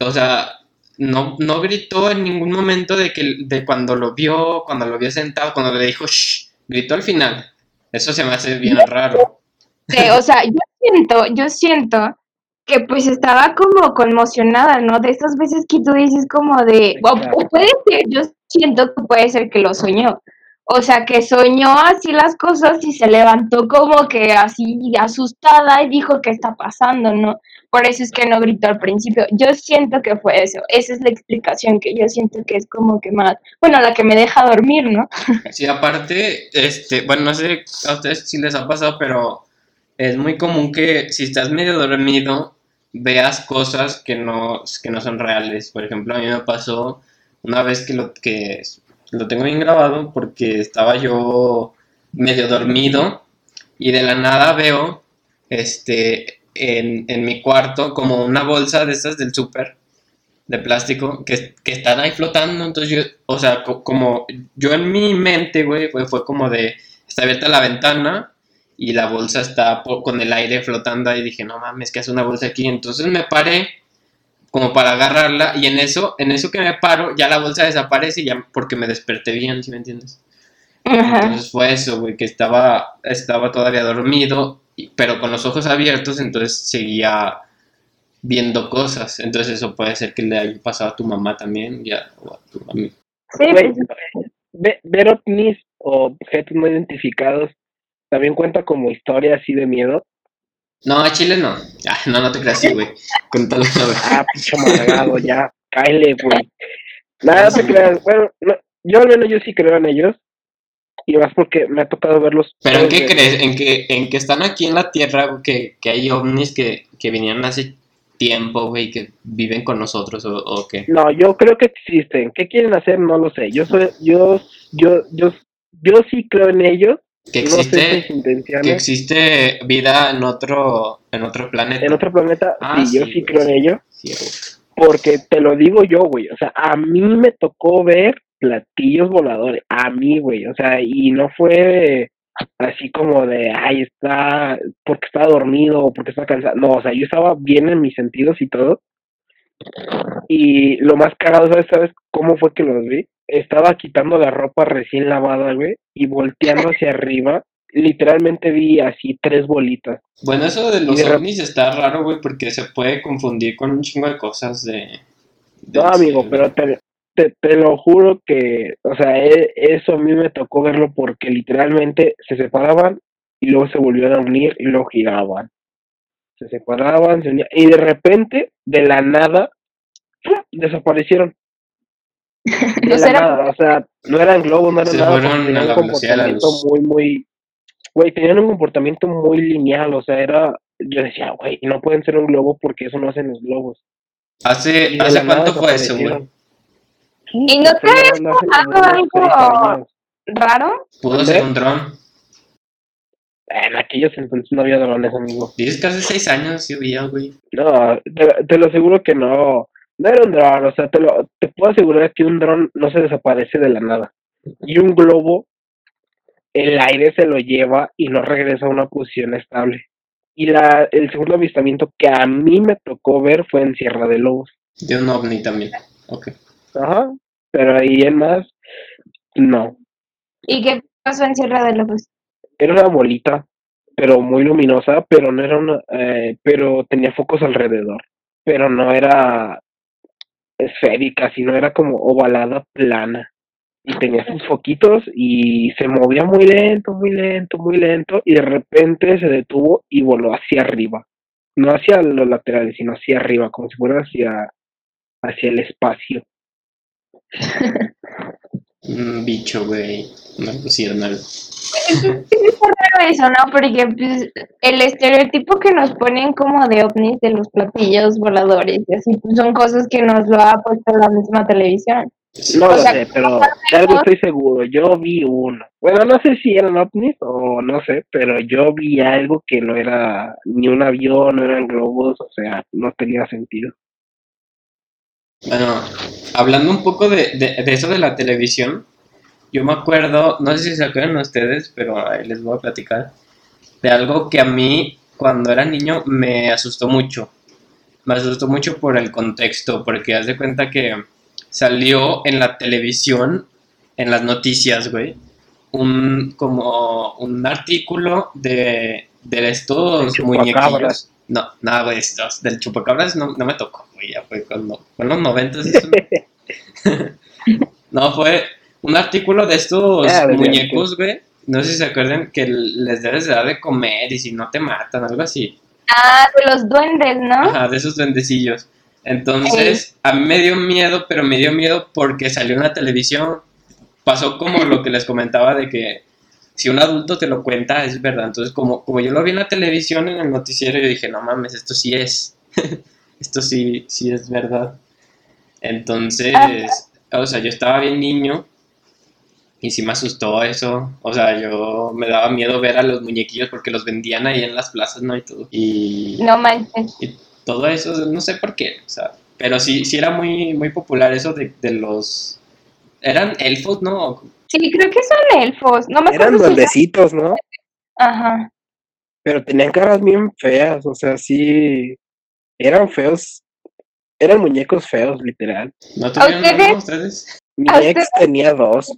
O sea, no, no gritó en ningún momento de que de cuando lo vio, cuando lo vio sentado, cuando le dijo shh, gritó al final. Eso se me hace bien raro. Sí, o sea, yo siento, yo siento que pues estaba como conmocionada, ¿no? De esas veces que tú dices como de, o, puede ser, yo siento que puede ser que lo soñó. O sea, que soñó así las cosas y se levantó como que así asustada y dijo qué está pasando, ¿no? Por eso es que no gritó al principio. Yo siento que fue eso. Esa es la explicación que yo siento que es como que más, bueno, la que me deja dormir, ¿no? Sí, aparte, este, bueno, no sé a ustedes si les ha pasado, pero es muy común que si estás medio dormido veas cosas que no, que no son reales. Por ejemplo, a mí me pasó una vez que lo que lo tengo bien grabado porque estaba yo medio dormido y de la nada veo este en, en mi cuarto como una bolsa de esas del súper de plástico que, que, están ahí flotando. Entonces yo, o sea, co como yo en mi mente, güey, fue, fue como de, está abierta la ventana y la bolsa está con el aire flotando ahí. Dije, no mames, que hace una bolsa aquí. Entonces me paré como para agarrarla y en eso, en eso que me paro, ya la bolsa desaparece y ya porque me desperté bien, ¿sí me entiendes? Ajá. Entonces fue eso, güey, que estaba, estaba todavía dormido, pero con los ojos abiertos, entonces seguía viendo cosas. Entonces eso puede ser que le haya pasado a tu mamá también, ya, o a tu amigo. Sí, pues, ver, ver ovnis o objetos no identificados también cuenta como historia así de miedo. No, a Chile no. Ah, no, no te creas así, güey. Cuéntalo, güey. Ah, pinche amargado, ya. Cáele, güey. Nada, no te creas. Bueno, no, yo al menos yo sí creo en ellos. Y más porque me ha tocado verlos. ¿Pero en qué crees? ¿En que, ¿En que están aquí en la Tierra? Que, que hay ovnis que, que vinieron hace tiempo, güey, que viven con nosotros o, o, qué? No, yo creo que existen. ¿Qué quieren hacer? No lo sé. Yo soy, yo, yo, yo, yo sí creo en ellos. Que existe, no que existe vida en otro, en otro planeta. En otro planeta, ah, sí, yo sí, sí creo en ello. Sí, porque te lo digo yo, güey. O sea, a mí me tocó ver platillos voladores. A mí, güey. O sea, y no fue así como de, ay, está, porque está dormido o porque está cansado. No, o sea, yo estaba bien en mis sentidos y todo. Y lo más cagado, ¿sabes? ¿Sabes cómo fue que los vi? Estaba quitando la ropa recién lavada, güey, y volteando hacia arriba, literalmente vi así tres bolitas. Bueno, eso de los de ovnis está raro, güey, porque se puede confundir con un chingo de cosas de... de no, amigo, pero te, te, te, lo juro que, o sea, e, eso a mí me tocó verlo porque literalmente se separaban y luego se volvían a unir y luego giraban. Se separaban, se unían, y de repente, de la nada, ¡pum! desaparecieron. De no la nada, o sea, no eran globos, no eran se nada. Fueron un velocidad de la comportamiento luz. muy, muy, güey, tenían un comportamiento muy lineal, o sea, era, yo decía, güey, no pueden ser un globo porque eso no hacen los globos. ¿Hace, ¿hace cuánto fue eso, güey? ¿Y no te habías algo 30 años. raro? Pudo ser un dron. En aquellos entonces no había drones, amigo. Dices que hace seis años sí había, güey. No, te, te lo aseguro que no. No era un dron, o sea, te, lo, te puedo asegurar que un dron no se desaparece de la nada. Y un globo, el aire se lo lleva y no regresa a una posición estable. Y la, el segundo avistamiento que a mí me tocó ver fue en Sierra de Lobos. De un ovni también. Ok. Ajá. Pero ahí en más, no. ¿Y qué pasó en Sierra de Lobos? Era una bolita, pero muy luminosa, pero no era una, eh, pero tenía focos alrededor. Pero no era esférica, sino era como ovalada plana. Y tenía sus foquitos y se movía muy lento, muy lento, muy lento. Y de repente se detuvo y voló hacia arriba. No hacia los laterales, sino hacia arriba, como si fuera hacia, hacia el espacio. Bicho, güey. Me pusieron algo. Es raro eso, ¿no? Porque pues, el estereotipo que nos ponen como de ovnis de los platillos voladores y así, pues son cosas que nos lo ha puesto la misma televisión. No O lo sea, sé, pero de algo estoy seguro. Yo vi uno. Bueno, no sé si eran ovnis o no sé, pero yo vi algo que no era ni un avión, no eran globos, o sea, no tenía sentido. Bueno, hablando un poco de, de, de eso de la televisión, yo me acuerdo, no sé si se acuerdan ustedes, pero ahí les voy a platicar, de algo que a mí cuando era niño me asustó mucho. Me asustó mucho por el contexto, porque haz de cuenta que salió en la televisión, en las noticias, güey, un como un artículo de, de estos muñequillos. No, nada, güey, estos, del chupacabras no, no me tocó, güey, ya fue cuando, fue en los noventas. eso. no, fue un artículo de estos Ah, muñecos, güey. No sé si se acuerdan que les debes de dar de comer y si no te matan, algo así. Ah, de los duendes, ¿no? Ajá, de esos duendecillos. Entonces, a mí me dio miedo, pero me dio miedo porque salió en la televisión. Pasó como lo que les comentaba de que si un adulto te lo cuenta, es verdad. Entonces, como, como yo lo vi en la televisión, en el noticiero, yo dije, no mames, esto sí es. esto sí, sí es verdad. Entonces, o sea, yo estaba bien niño y sí me asustó eso. O sea, yo me daba miedo ver a los muñequillos porque los vendían ahí en las plazas, ¿no? Y todo. Y, No manches. y todo eso, no sé por qué, o sea, pero sí, sí era muy, muy popular eso de, de los... Eran elfos, ¿no? Sí, creo que son elfos. No me Eran duendecitos, ¿no? Ajá. Pero tenían caras bien feas, o sea, sí. Eran feos. Eran muñecos feos, literal. ¿No tuvieron ustedes? uno ustedes? Mi ¿A ex ustedes? tenía dos.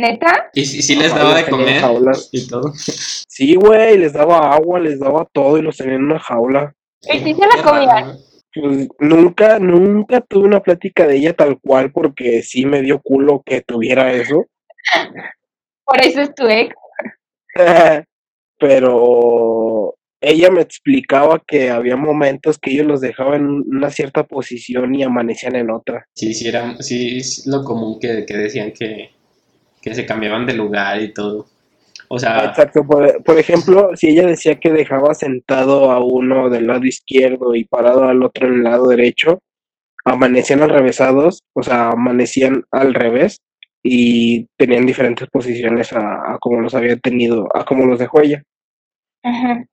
¿Neta? Y sí, sí les daba de comer jaulas. y todo. Sí, güey, les daba agua, les daba todo y los tenía en una jaula. Y sí se la ¿no? Pues nunca, nunca tuve una plática de ella tal cual porque sí me dio culo que tuviera eso. Por eso es tu ex. Pero ella me explicaba que había momentos que ellos los dejaban en una cierta posición y amanecían en otra. Sí, sí, era sí, es lo común que, que decían que, que se cambiaban de lugar y todo. O sea, Exacto, por, por ejemplo, si ella decía que dejaba sentado a uno del lado izquierdo y parado al otro en el lado derecho, amanecían alrevesados, o sea, amanecían al revés y tenían diferentes posiciones a, a como los había tenido, a como los dejó ella. Ajá.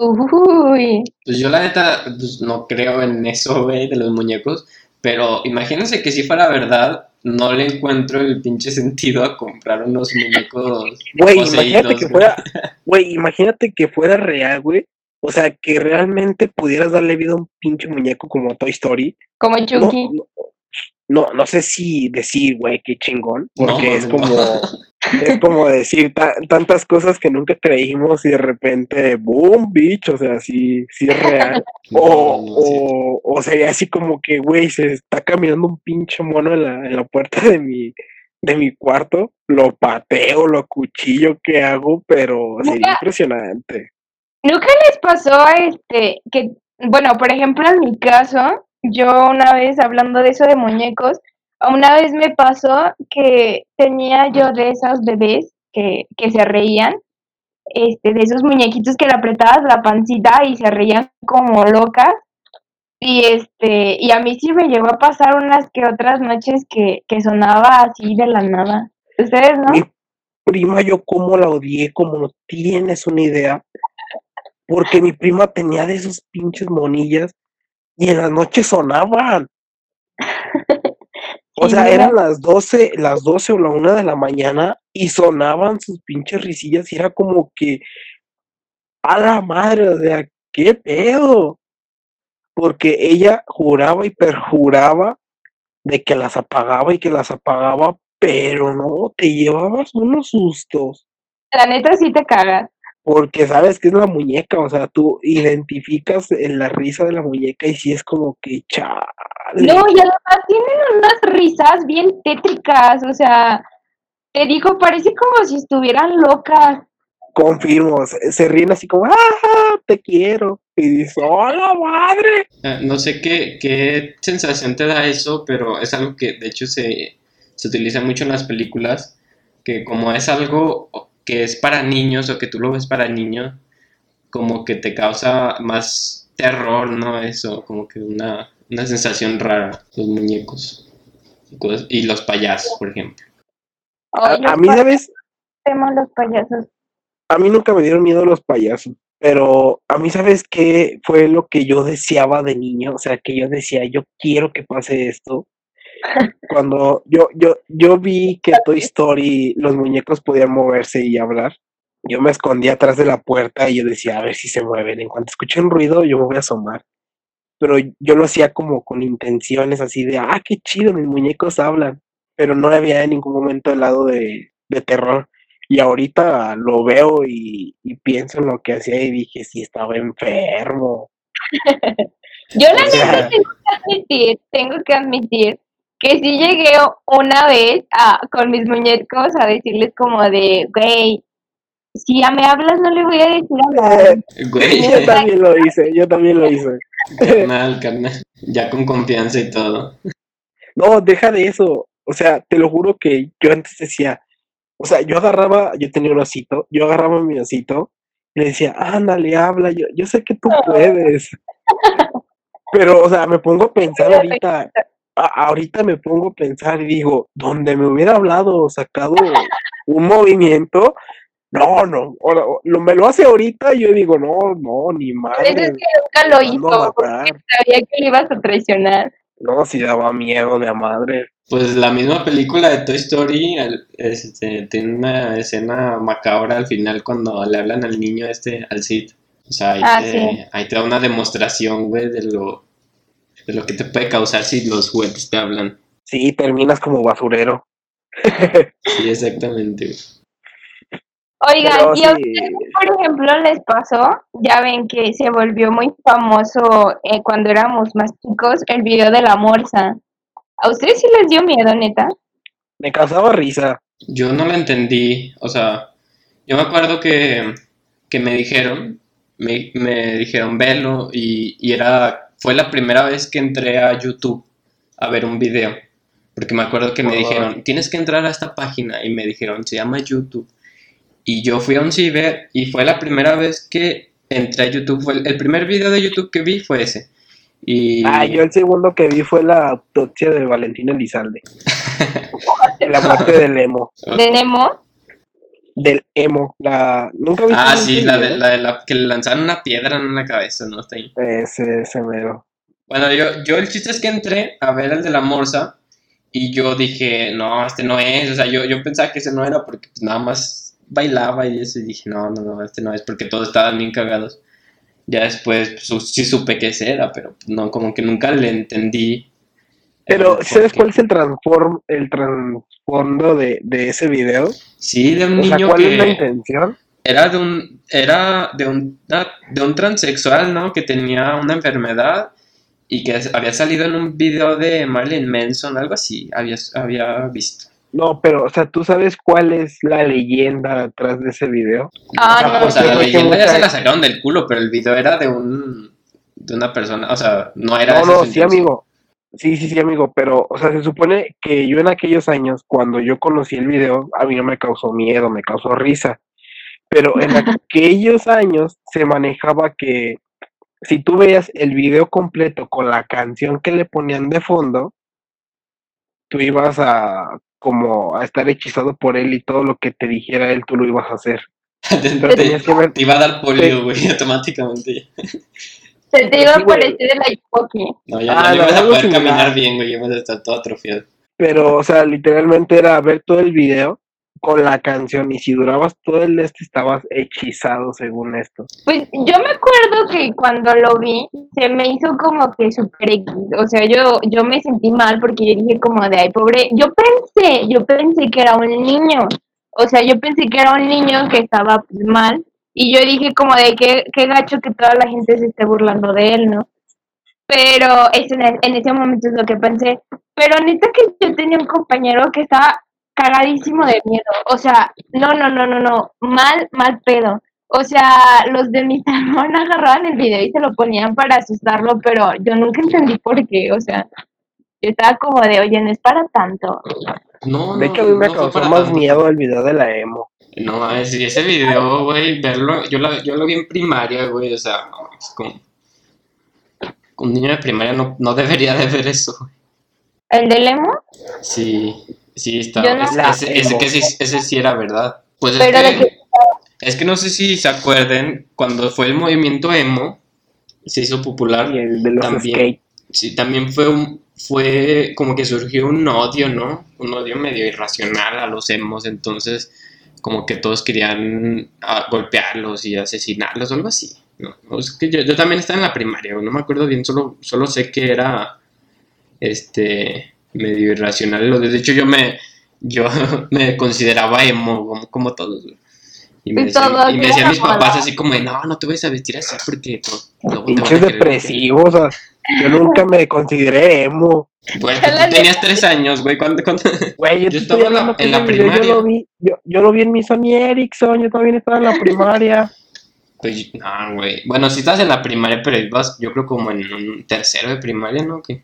Uy. pues yo la neta pues, no creo en eso, güey, de los muñecos. Pero imagínense que si fuera verdad, no le encuentro el pinche sentido a comprar unos muñecos Güey, imagínate que fuera, güey, imagínate que fuera real, güey. O sea, que realmente pudieras darle vida a un pinche muñeco como Toy Story. Como Chucky. no, no, no sé si decir, güey, qué chingón, porque No, es no. como, es como decir ta- tantas cosas que nunca creímos y de repente, boom, bicho, o sea, sí, sí es real. O, No, no, sí. o, o sería así como que, güey, se está caminando un pinche mono en la, en la puerta de mi, de mi cuarto, lo pateo, lo cuchillo que hago, pero sería Nunca- impresionante. ¿Nunca les pasó este que, bueno, por ejemplo, en mi caso, yo una vez hablando de eso de muñecos, una vez me pasó que tenía yo de esas bebés que, que se reían, este, de esos muñequitos que le apretabas la pancita y se reían como locas. Y este, y a mí sí me llegó a pasar unas que otras noches que, que sonaba así de la nada. ¿Ustedes no? Mi prima, yo como la odié, como no tienes una idea. Porque mi prima tenía de esos pinches monillas y en las noches sonaban. O sea, eran las 12, las 12 o la una de la mañana y sonaban sus pinches risillas y era como que, a la madre, o sea, qué pedo. Porque ella juraba y perjuraba de que las apagaba y que las apagaba, pero no, te llevabas unos sustos. La neta sí te cagas. Porque sabes que es la muñeca, o sea, tú identificas en la risa de la muñeca y si es como que chale. No, y además tienen unas risas bien tétricas, o sea, te digo, parece como si estuvieran locas. Confirmo, se, se ríen así como, ¡ah, te quiero! Y dices, ¡hola madre! Eh, No sé qué, qué sensación te da eso, pero es algo que de hecho se, se utiliza mucho en las películas, que como es algo que es para niños o que tú lo ves para niños, como que te causa más terror, ¿no? Eso, como que una, una sensación rara, los muñecos y, cosas- y los payasos, por ejemplo. A, mí, ¿sabes? los payasos. A mí nunca me dieron miedo los payasos, pero a mí, ¿sabes qué fue lo que yo deseaba de niño? O sea, que yo decía, yo quiero que pase esto. Cuando yo, yo, yo vi que Toy Story, los muñecos podían moverse y hablar, yo me escondí atrás de la puerta y yo decía, a ver si se mueven. En cuanto escuché un ruido, yo me voy a asomar. Pero yo lo hacía como con intenciones así de, ah, qué chido, mis muñecos hablan. Pero no había en ningún momento el lado de, de terror. Y ahorita lo veo y, y, pienso en lo que hacía y dije, sí, estaba enfermo. Yo la neta tengo que admitir, tengo que admitir que sí llegué una vez a, con mis muñecos a decirles como de, güey, si ya me hablas no le voy a decir hablar. Güey. Yo también lo hice, yo también lo hice. Carnal, carnal, ya con confianza y todo. No, deja de eso. O sea, te lo juro que yo antes decía, o sea, yo agarraba, yo tenía un osito, yo agarraba mi osito y le decía, ándale, habla, yo, yo sé que tú puedes. Pero, o sea, me pongo a pensar ahorita, ahorita me pongo a pensar y digo, donde me hubiera hablado o sacado un movimiento, no, no, lo, me lo hace ahorita y yo digo, no, no, ni madre. es que nunca lo hizo, porque sabía que le ibas a traicionar. No, si daba miedo de a madre. Pues la misma película de Toy Story este, tiene una escena macabra al final cuando le hablan al niño este, al Sid. O sea, ahí, ah, te, ahí te da una demostración, güey, de lo, de lo que te puede causar si los juguetes te hablan. Sí, terminas como basurero. sí, exactamente. Oigan, ¿y a ustedes, por ejemplo, les pasó? Ya ven que se volvió muy famoso eh, cuando éramos más chicos el video de la morsa. ¿A ustedes sí les dio miedo, neta? Me causaba risa. Yo no lo entendí, o sea, yo me acuerdo que, que me dijeron me, me dijeron velo y, y, era, fue la primera vez que entré a YouTube a ver un video. Porque me acuerdo que me dijeron, tienes que entrar a esta página y me dijeron, se llama YouTube. Y yo fui a un ciber y fue la primera vez que entré a YouTube. Fue el, primer video de YouTube que vi fue ese. Y... Ah, yo el segundo que vi fue la autopsia de Valentina Elizalde. la muerte de Nemo. ¿De Nemo? Del emo. La, ¿Nunca viste Ah, sí, la de, la de, la que le lanzaron una piedra en la cabeza, ¿no? Está ahí. Ese, ese mero. Bueno, yo, yo el chiste es que entré a ver el de la morsa y yo dije, no, este no es. O sea, yo, yo pensaba que ese no era porque pues, nada más bailaba y eso. Y dije, no, no, no, este no es porque todos estaban bien cagados. Ya después pues, sí supe que ese era, pero no, como que nunca le entendí. Pero, ¿sabes cuál es el transform, el trasfondo de, de ese video? Sí, de un niño ¿cuál es la intención? Era de un, era de un, de un transexual, ¿no? Que tenía una enfermedad y que había salido en un video de Marilyn Manson, algo así, había, había visto. No, pero, o sea, ¿tú sabes cuál es la leyenda atrás de ese video? Ah, no, o sea, la leyenda ya se la sacaron del culo, pero el video era de un, de una persona, o sea, no era... No, no, sí, amigo, Sí, sí, sí, amigo, pero, o sea, se supone que yo en aquellos años, cuando yo conocí el video, a mí no me causó miedo, me causó risa. Pero en aquellos años se manejaba que si tú veías el video completo con la canción que le ponían de fondo, tú ibas a como a estar hechizado por él y todo lo que te dijera él, tú lo ibas a hacer. te, iba a dar polio, güey, automáticamente. Se te iba a parecer el Aipoki. No, ya, ah, no, ibas a poder caminar bien, güey, ibas a estar todo atrofiado. Pero, o sea, literalmente era ver todo el video con la canción y si durabas todo el este estabas hechizado según esto. Pues yo me acuerdo que cuando lo vi se me hizo como que súper o sea, yo yo me sentí mal porque yo dije como de ay pobre, yo pensé, yo pensé que era un niño. O sea, yo pensé que era un niño que estaba pues, mal y yo dije como de qué, qué gacho que toda la gente se esté burlando de él, ¿no? Pero ese, en ese momento es lo que pensé. Pero neta que yo tenía un compañero que estaba cagadísimo de miedo. O sea, no, no, no, no, no. Mal, mal pedo. O sea, los de mi salón agarraban el video y se lo ponían para asustarlo, pero yo nunca entendí por qué. O sea, yo estaba como de, oye, no es para tanto. No, de hecho, a mí me causó más miedo el video de la emo. No, es, ese video, güey, verlo, yo lo, yo lo vi en primaria, güey, o sea, es como... Un niño de primaria no, no debería de ver eso. ¿El del emo? Sí, sí, está. ese, que sí, ese sí era verdad. Pues es que, es que no sé si se acuerden, cuando fue el movimiento emo, se hizo popular y el de los también. sí, también fue un, fue como que surgió un odio, ¿no? Un odio medio irracional a los emos, entonces como que todos querían ah, golpearlos y asesinarlos o algo así. No, es que yo, yo, también estaba en la primaria, no me acuerdo bien, solo, solo sé que era este medio irracional. De hecho, yo me, yo me consideraba emo, como, como todos. Y me, decían, y me decían mis papás así como de, no, no te vayas a vestir así porque no, Pinches depresivos, o sea, yo nunca me consideré emo. Bueno, tú tenías tres años, güey. ¿Cuándo, cuándo? Güey, yo, yo estaba en la, en la primaria. Yo lo, vi, yo, yo lo vi en mi Sony Ericsson, yo también estaba en la primaria. Pues, no, güey. Bueno, si estás en la primaria, pero ibas, yo creo como en un tercero de primaria, ¿no? ¿Qué?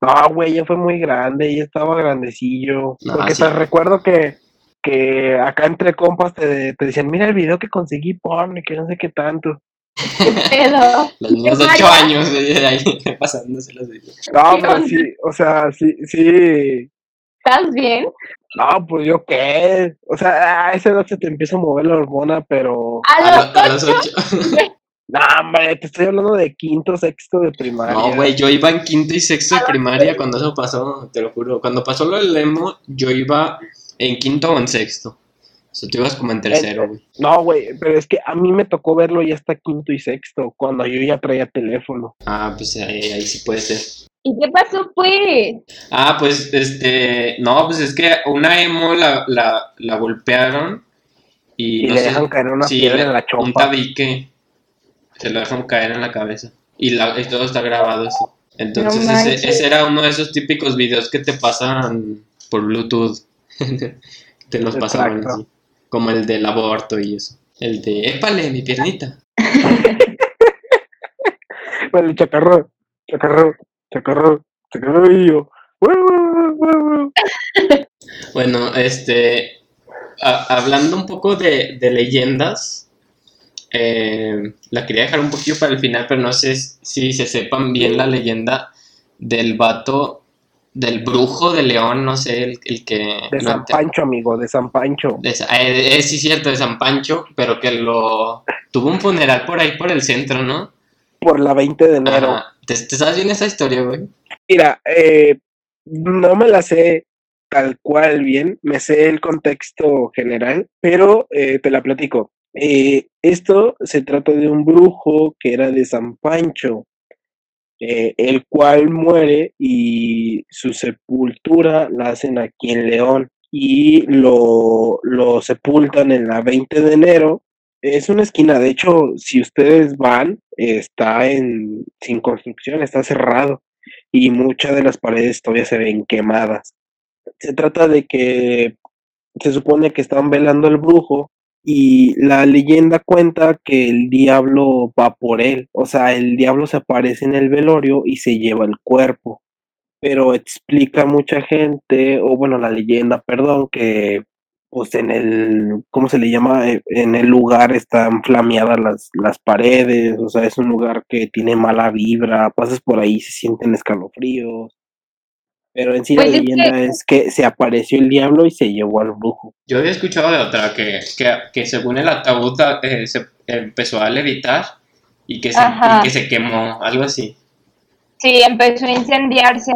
No, güey, ya fue muy grande, ya estaba grandecillo. No, Porque sí. te recuerdo que, que acá entre compas te, te decían, mira el video que conseguí, porno, que no sé qué tanto. Pero, Los niños de 8 años, güey, ahí pasándose los videos. No, pero sí, o sea, sí, sí. ¿Estás bien? No, pues yo qué. O sea, a esa edad se te empieza a mover la hormona, pero. A los 8. No, hombre, te estoy hablando de quinto, sexto de primaria. No, güey, yo iba en quinto y sexto de primaria cuando eso pasó, te lo juro. Cuando pasó lo del emo, yo iba en quinto o en sexto. O sea, tú ibas como en tercero, güey. No, güey, pero es que a mí me tocó verlo ya hasta quinto y sexto, cuando yo ya traía teléfono. Ah, pues ahí, ahí sí puede ser. ¿Y qué pasó, pues? Ah, pues, este, no, pues es que una emo la, la, la golpearon y, Y no le sé, dejan caer una sí, piedra en la un chompa. tabique, se lo dejan caer en la cabeza y, la, y todo está grabado así. Entonces No ese, ese era uno de esos típicos videos que te pasan por Bluetooth, te los pasaban así, como el del aborto y eso. El de, épale, mi piernita. Bueno, el chacarrón, chacarrón, chacarrón, chacarrillo. Bueno, este, a- hablando un poco de, de leyendas, eh, la quería dejar un poquito para el final, pero no sé si se sepan bien la leyenda del vato, del brujo de León, no sé, el, el que... De San Pancho, amigo, de San Pancho. de eh, eh, sí, cierto, de San Pancho, pero que lo... Tuvo un funeral por ahí, por el centro, ¿no? Por la 20 de enero. Ajá. ¿Te, te sabes bien esa historia, güey? Mira, eh, no me la sé tal cual bien, me sé el contexto general, pero eh, te la platico. Eh, esto se trata de un brujo que era de San Pancho, eh, el cual muere y su sepultura la hacen aquí en León y lo, lo sepultan en la 20 de enero. Es una esquina, de hecho, si ustedes van, está en sin construcción, está cerrado y muchas de las paredes todavía se ven quemadas. Se trata de que se supone que están velando al brujo y la leyenda cuenta que el diablo va por él, o sea, el diablo se aparece en el velorio y se lleva el cuerpo. Pero explica mucha gente, o bueno, la leyenda, perdón, que pues en el, ¿cómo se le llama? Eh, En el lugar están flameadas las, las paredes, o sea, es un lugar que tiene mala vibra, pasas por ahí, se sienten escalofríos. Pero en sí Pues la es que- leyenda es que se apareció el diablo y se llevó al brujo. Yo había escuchado de otra que, que, que según el ataúd eh, se empezó a levitar y que, se, y que se quemó, algo así. Sí, empezó a incendiarse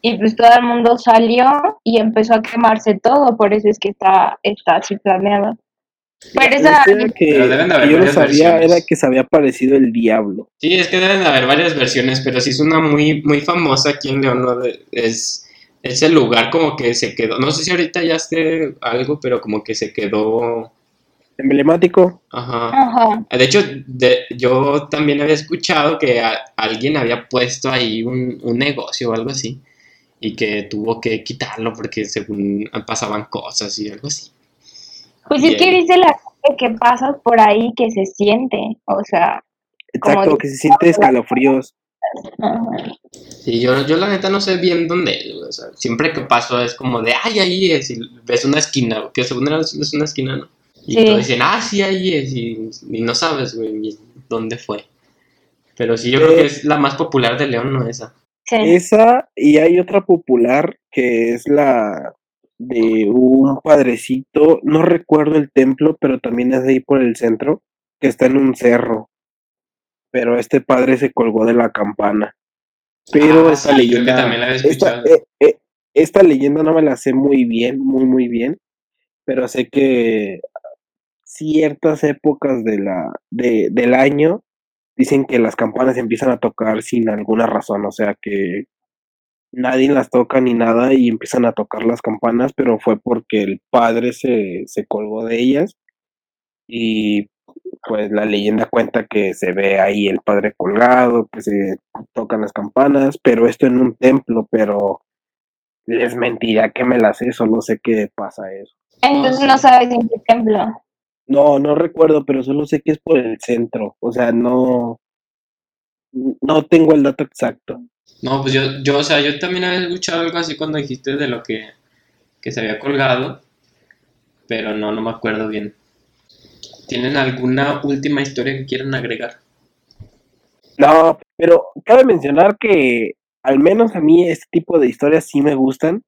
y pues todo el mundo salió y empezó a quemarse todo, por eso es que está, está así flameado. Pero esa, que, Pero deben de que haber yo no sabía versiones. era que se había aparecido el diablo. Sí, es que deben de haber varias versiones, pero sí es una muy, muy famosa aquí en León, Es, es el lugar como que se quedó, no sé si ahorita ya esté algo, pero como que se quedó, Emblemático. ajá. ajá, De hecho, de- yo también había escuchado que a- alguien había puesto ahí un, un negocio o algo así y que tuvo que quitarlo porque según pasaban cosas y algo así. Pues Bien. es que dice la gente que pasas por ahí que se siente, o sea, Exacto, Como- que se siente escalofríos. Sí, yo, yo la neta no sé bien dónde es, o sea, siempre que paso es como de, ay, ahí es, y ves una esquina, que según era es una esquina, ¿no? Y Sí. todos dicen, ah, sí, ahí es, y, y no sabes, güey, dónde fue. Pero sí, yo creo Eh. que es la más popular de León, ¿no? Esa. Sí. Esa, y hay otra popular que es la de un padrecito, no recuerdo el templo, pero también es de ahí por el centro, que está en un cerro. Pero este padre se colgó de la campana. Pero Ah, esta sí, leyenda. la esta, eh, eh, esta leyenda no me la sé muy bien, muy, muy bien. Pero sé que ciertas épocas de la, de, del año dicen que las campanas empiezan a tocar sin alguna razón. O sea que nadie las toca ni nada y empiezan a tocar las campanas, pero fue porque el padre se, se colgó de ellas y pues la leyenda cuenta que se ve ahí el padre colgado, que se tocan las campanas, pero esto en un templo, pero les mentiría que me las sé, solo sé que pasa eso. Entonces sí. no sabes en qué templo. No, no recuerdo, pero solo sé que es por el centro, o sea, no, no tengo el dato exacto. No, pues yo, yo, o sea, yo también había escuchado algo así cuando dijiste de lo que, que se había colgado, pero no, no me acuerdo bien. ¿Tienen alguna última historia que quieran agregar? No, pero cabe mencionar que al menos a mí este tipo de historias sí me gustan,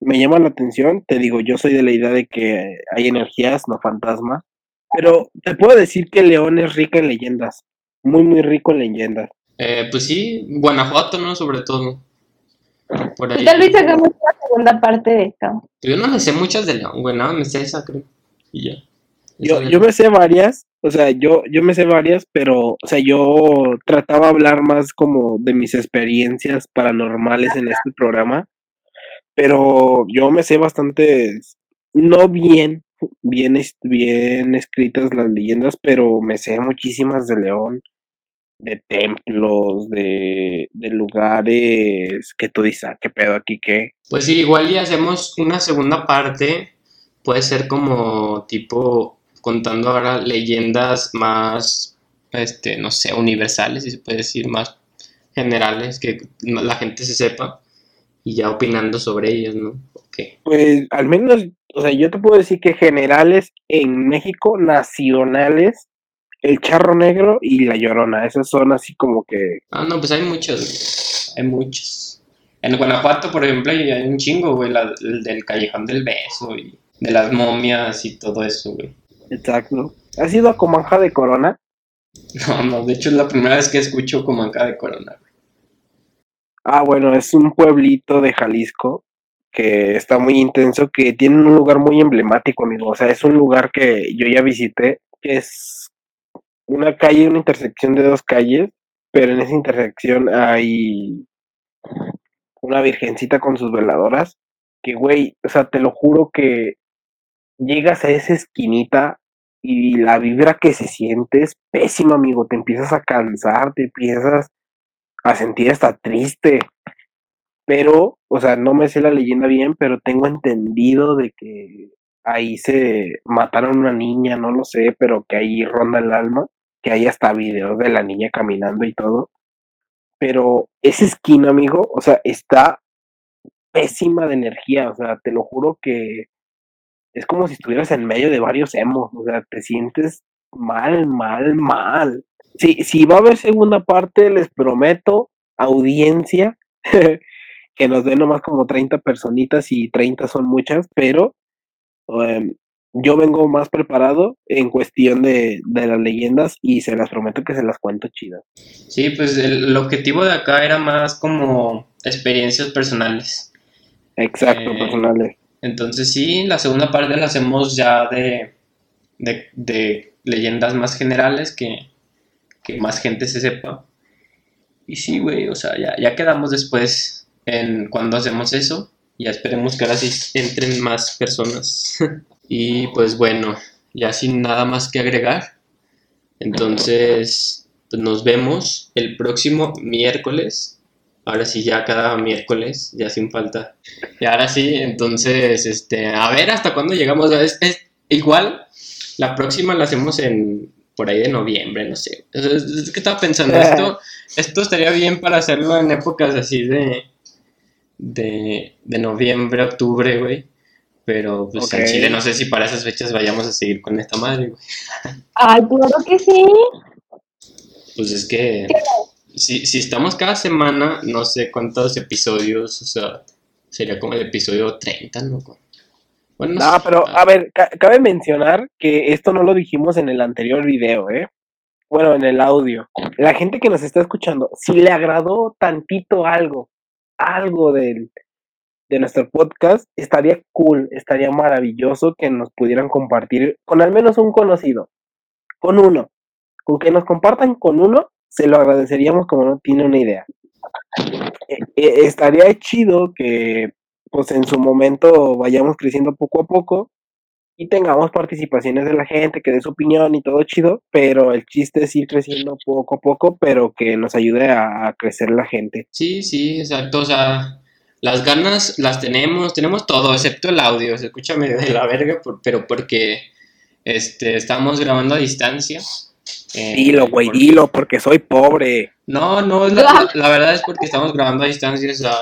me llaman la atención, te digo, yo soy de la idea de que hay energías, no fantasmas, pero te puedo decir que León es rica en leyendas, muy muy rico en leyendas. Eh, pues sí, Guanajuato, ¿no? Sobre todo. Por ahí. Tal vez hagamos una segunda parte de esto. Yo no le sé muchas de León, güey, nada, me sé esa, creo. Y ya. Yo, yo me sé varias, o sea, yo, yo me sé varias, pero, o sea, yo trataba de hablar más como de mis experiencias paranormales en este programa, pero yo me sé bastantes, no bien, bien, bien escritas las leyendas, pero me sé muchísimas de León, de templos, de, de lugares que tú dices, ah, qué pedo aquí, qué. Pues sí, igual y hacemos una segunda parte. Puede ser como tipo contando ahora leyendas más, este, no sé, universales, si se puede decir, más generales, que la gente se sepa y ya opinando sobre ellas, ¿no? Pues al menos, o sea, yo te puedo decir que generales en México, nacionales, el charro negro y la llorona, esas son así como que, Ah, no, pues hay muchos. Hay muchos. En Guanajuato, por ejemplo, hay un chingo, güey, la- el del Callejón del Beso y de las momias y todo eso, güey. exacto. ¿Has ido a Comanja de Corona? No, no, de hecho es la primera vez que escucho acá de Corona, güey. Ah, bueno, es un pueblito de Jalisco que está muy intenso, que tiene un lugar muy emblemático, amigo. O sea, es un lugar que yo ya visité, que es una calle, una intersección de dos calles, pero en esa intersección hay una virgencita con sus veladoras, que güey, o sea, te lo juro que llegas a esa esquinita y la vibra que se siente es pésima, amigo. Te empiezas a cansar, te empiezas a sentir hasta triste. Pero, o sea, no me sé la leyenda bien, pero tengo entendido de que ahí se mataron una niña, no lo sé, pero que ahí ronda el alma, que hay hasta videos de la niña caminando y todo. Pero esa esquina, amigo, o sea, está pésima de energía, o sea, te lo juro que es como si estuvieras en medio de varios emos, o sea, te sientes mal, mal, mal. Si, si va a haber segunda parte, les prometo, audiencia, que nos den nomás como 30 personitas y 30 son muchas, pero em, yo vengo más preparado en cuestión de, de las leyendas y se las prometo que se las cuento chidas. Sí, pues el, el objetivo de acá era más como experiencias personales. Exacto, Eh, personales. Entonces sí, la segunda parte la hacemos ya de, de, de leyendas más generales que, que más gente se sepa. Y sí, güey, o sea, ya, ya quedamos después en cuando hacemos eso. Ya esperemos que ahora sí entren más personas. y pues bueno, ya sin nada más que agregar. Entonces, pues nos vemos el próximo miércoles. Ahora sí, ya cada miércoles, ya sin falta. Y ahora sí, entonces, este, a ver hasta cuándo llegamos. Es, es- igual, la próxima la hacemos en por ahí de noviembre, no sé. Es, es- es que estaba pensando, esto, esto estaría bien para hacerlo en épocas así de, de, de noviembre, octubre, güey. Pero pues en. Chile no sé si para esas fechas vayamos a seguir con esta madre, güey. Ay, claro que sí. Pues es que si, si estamos cada semana, no sé cuántos episodios, o sea, sería como el episodio 30, ¿no? Bueno, No, sé. pero a ver, ca- cabe mencionar que esto no lo dijimos en el anterior video, ¿eh? bueno, en el audio, la gente que nos está escuchando, si le agradó tantito algo, algo del, de nuestro podcast, estaría cool, estaría maravilloso que nos pudieran compartir con al menos un conocido, con uno, con que nos compartan con uno, se lo agradeceríamos como no tiene una idea. Eh, eh, estaría chido que pues en su momento vayamos creciendo poco a poco y tengamos participaciones de la gente que dé su opinión y todo chido, pero el chiste es ir creciendo poco a poco, pero que nos ayude a, crecer la gente. Sí, sí, exacto, o sea, las ganas las tenemos, tenemos todo, excepto el audio, se escucha medio de la verga, pero porque este, estamos grabando a distancia. Eh, dilo, güey, dilo, porque soy pobre. No, no, la, la, verdad es porque estamos grabando a distancia, o sea,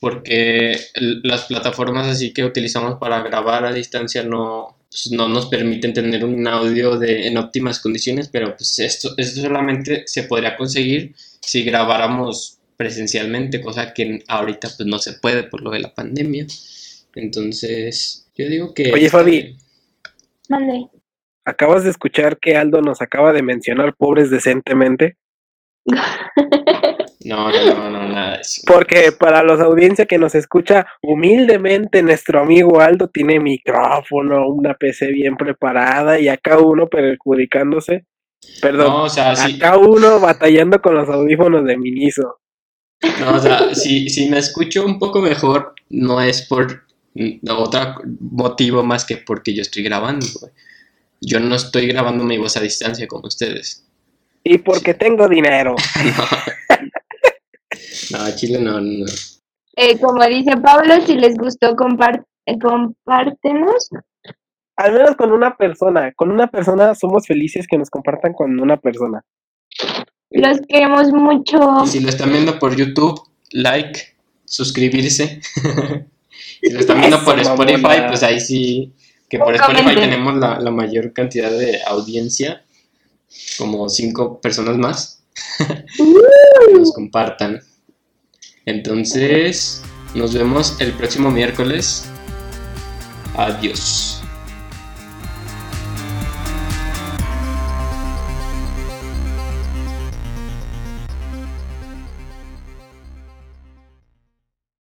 porque las plataformas así que utilizamos para grabar a distancia no, pues, no nos permiten tener un audio de, en óptimas condiciones, pero pues esto, esto solamente se podría conseguir si grabáramos presencialmente, cosa que ahorita pues no se puede por lo de la pandemia. Entonces, yo digo que... Oye, Fabi. Mande. ¿Acabas de escuchar que Aldo nos acaba de mencionar pobres decentemente? No, no, no, nada de eso. Porque para los audiencia que nos escucha, humildemente nuestro amigo Aldo tiene micrófono, una PC bien preparada y acá uno perjudicándose. Perdón, acá uno batallando con los audífonos de Miniso. No, o sea, si, si me escucho un poco mejor, no es por otro motivo más que porque yo estoy grabando. Yo no estoy grabando mi voz a distancia como ustedes. Y porque tengo dinero. No, Chile no, no. Eh, como dice Pablo, si les gustó, compart eh, compártenos. Al menos con una persona. Con una persona somos felices que nos compartan con una persona. Los queremos mucho. Y si lo están viendo por YouTube, like, suscribirse. si lo están viendo por Spotify, pues ahí sí. Que por Spotify tenemos la, la mayor cantidad de audiencia. Como cinco personas más. Uh. nos compartan. Entonces, nos vemos el próximo miércoles. Adiós.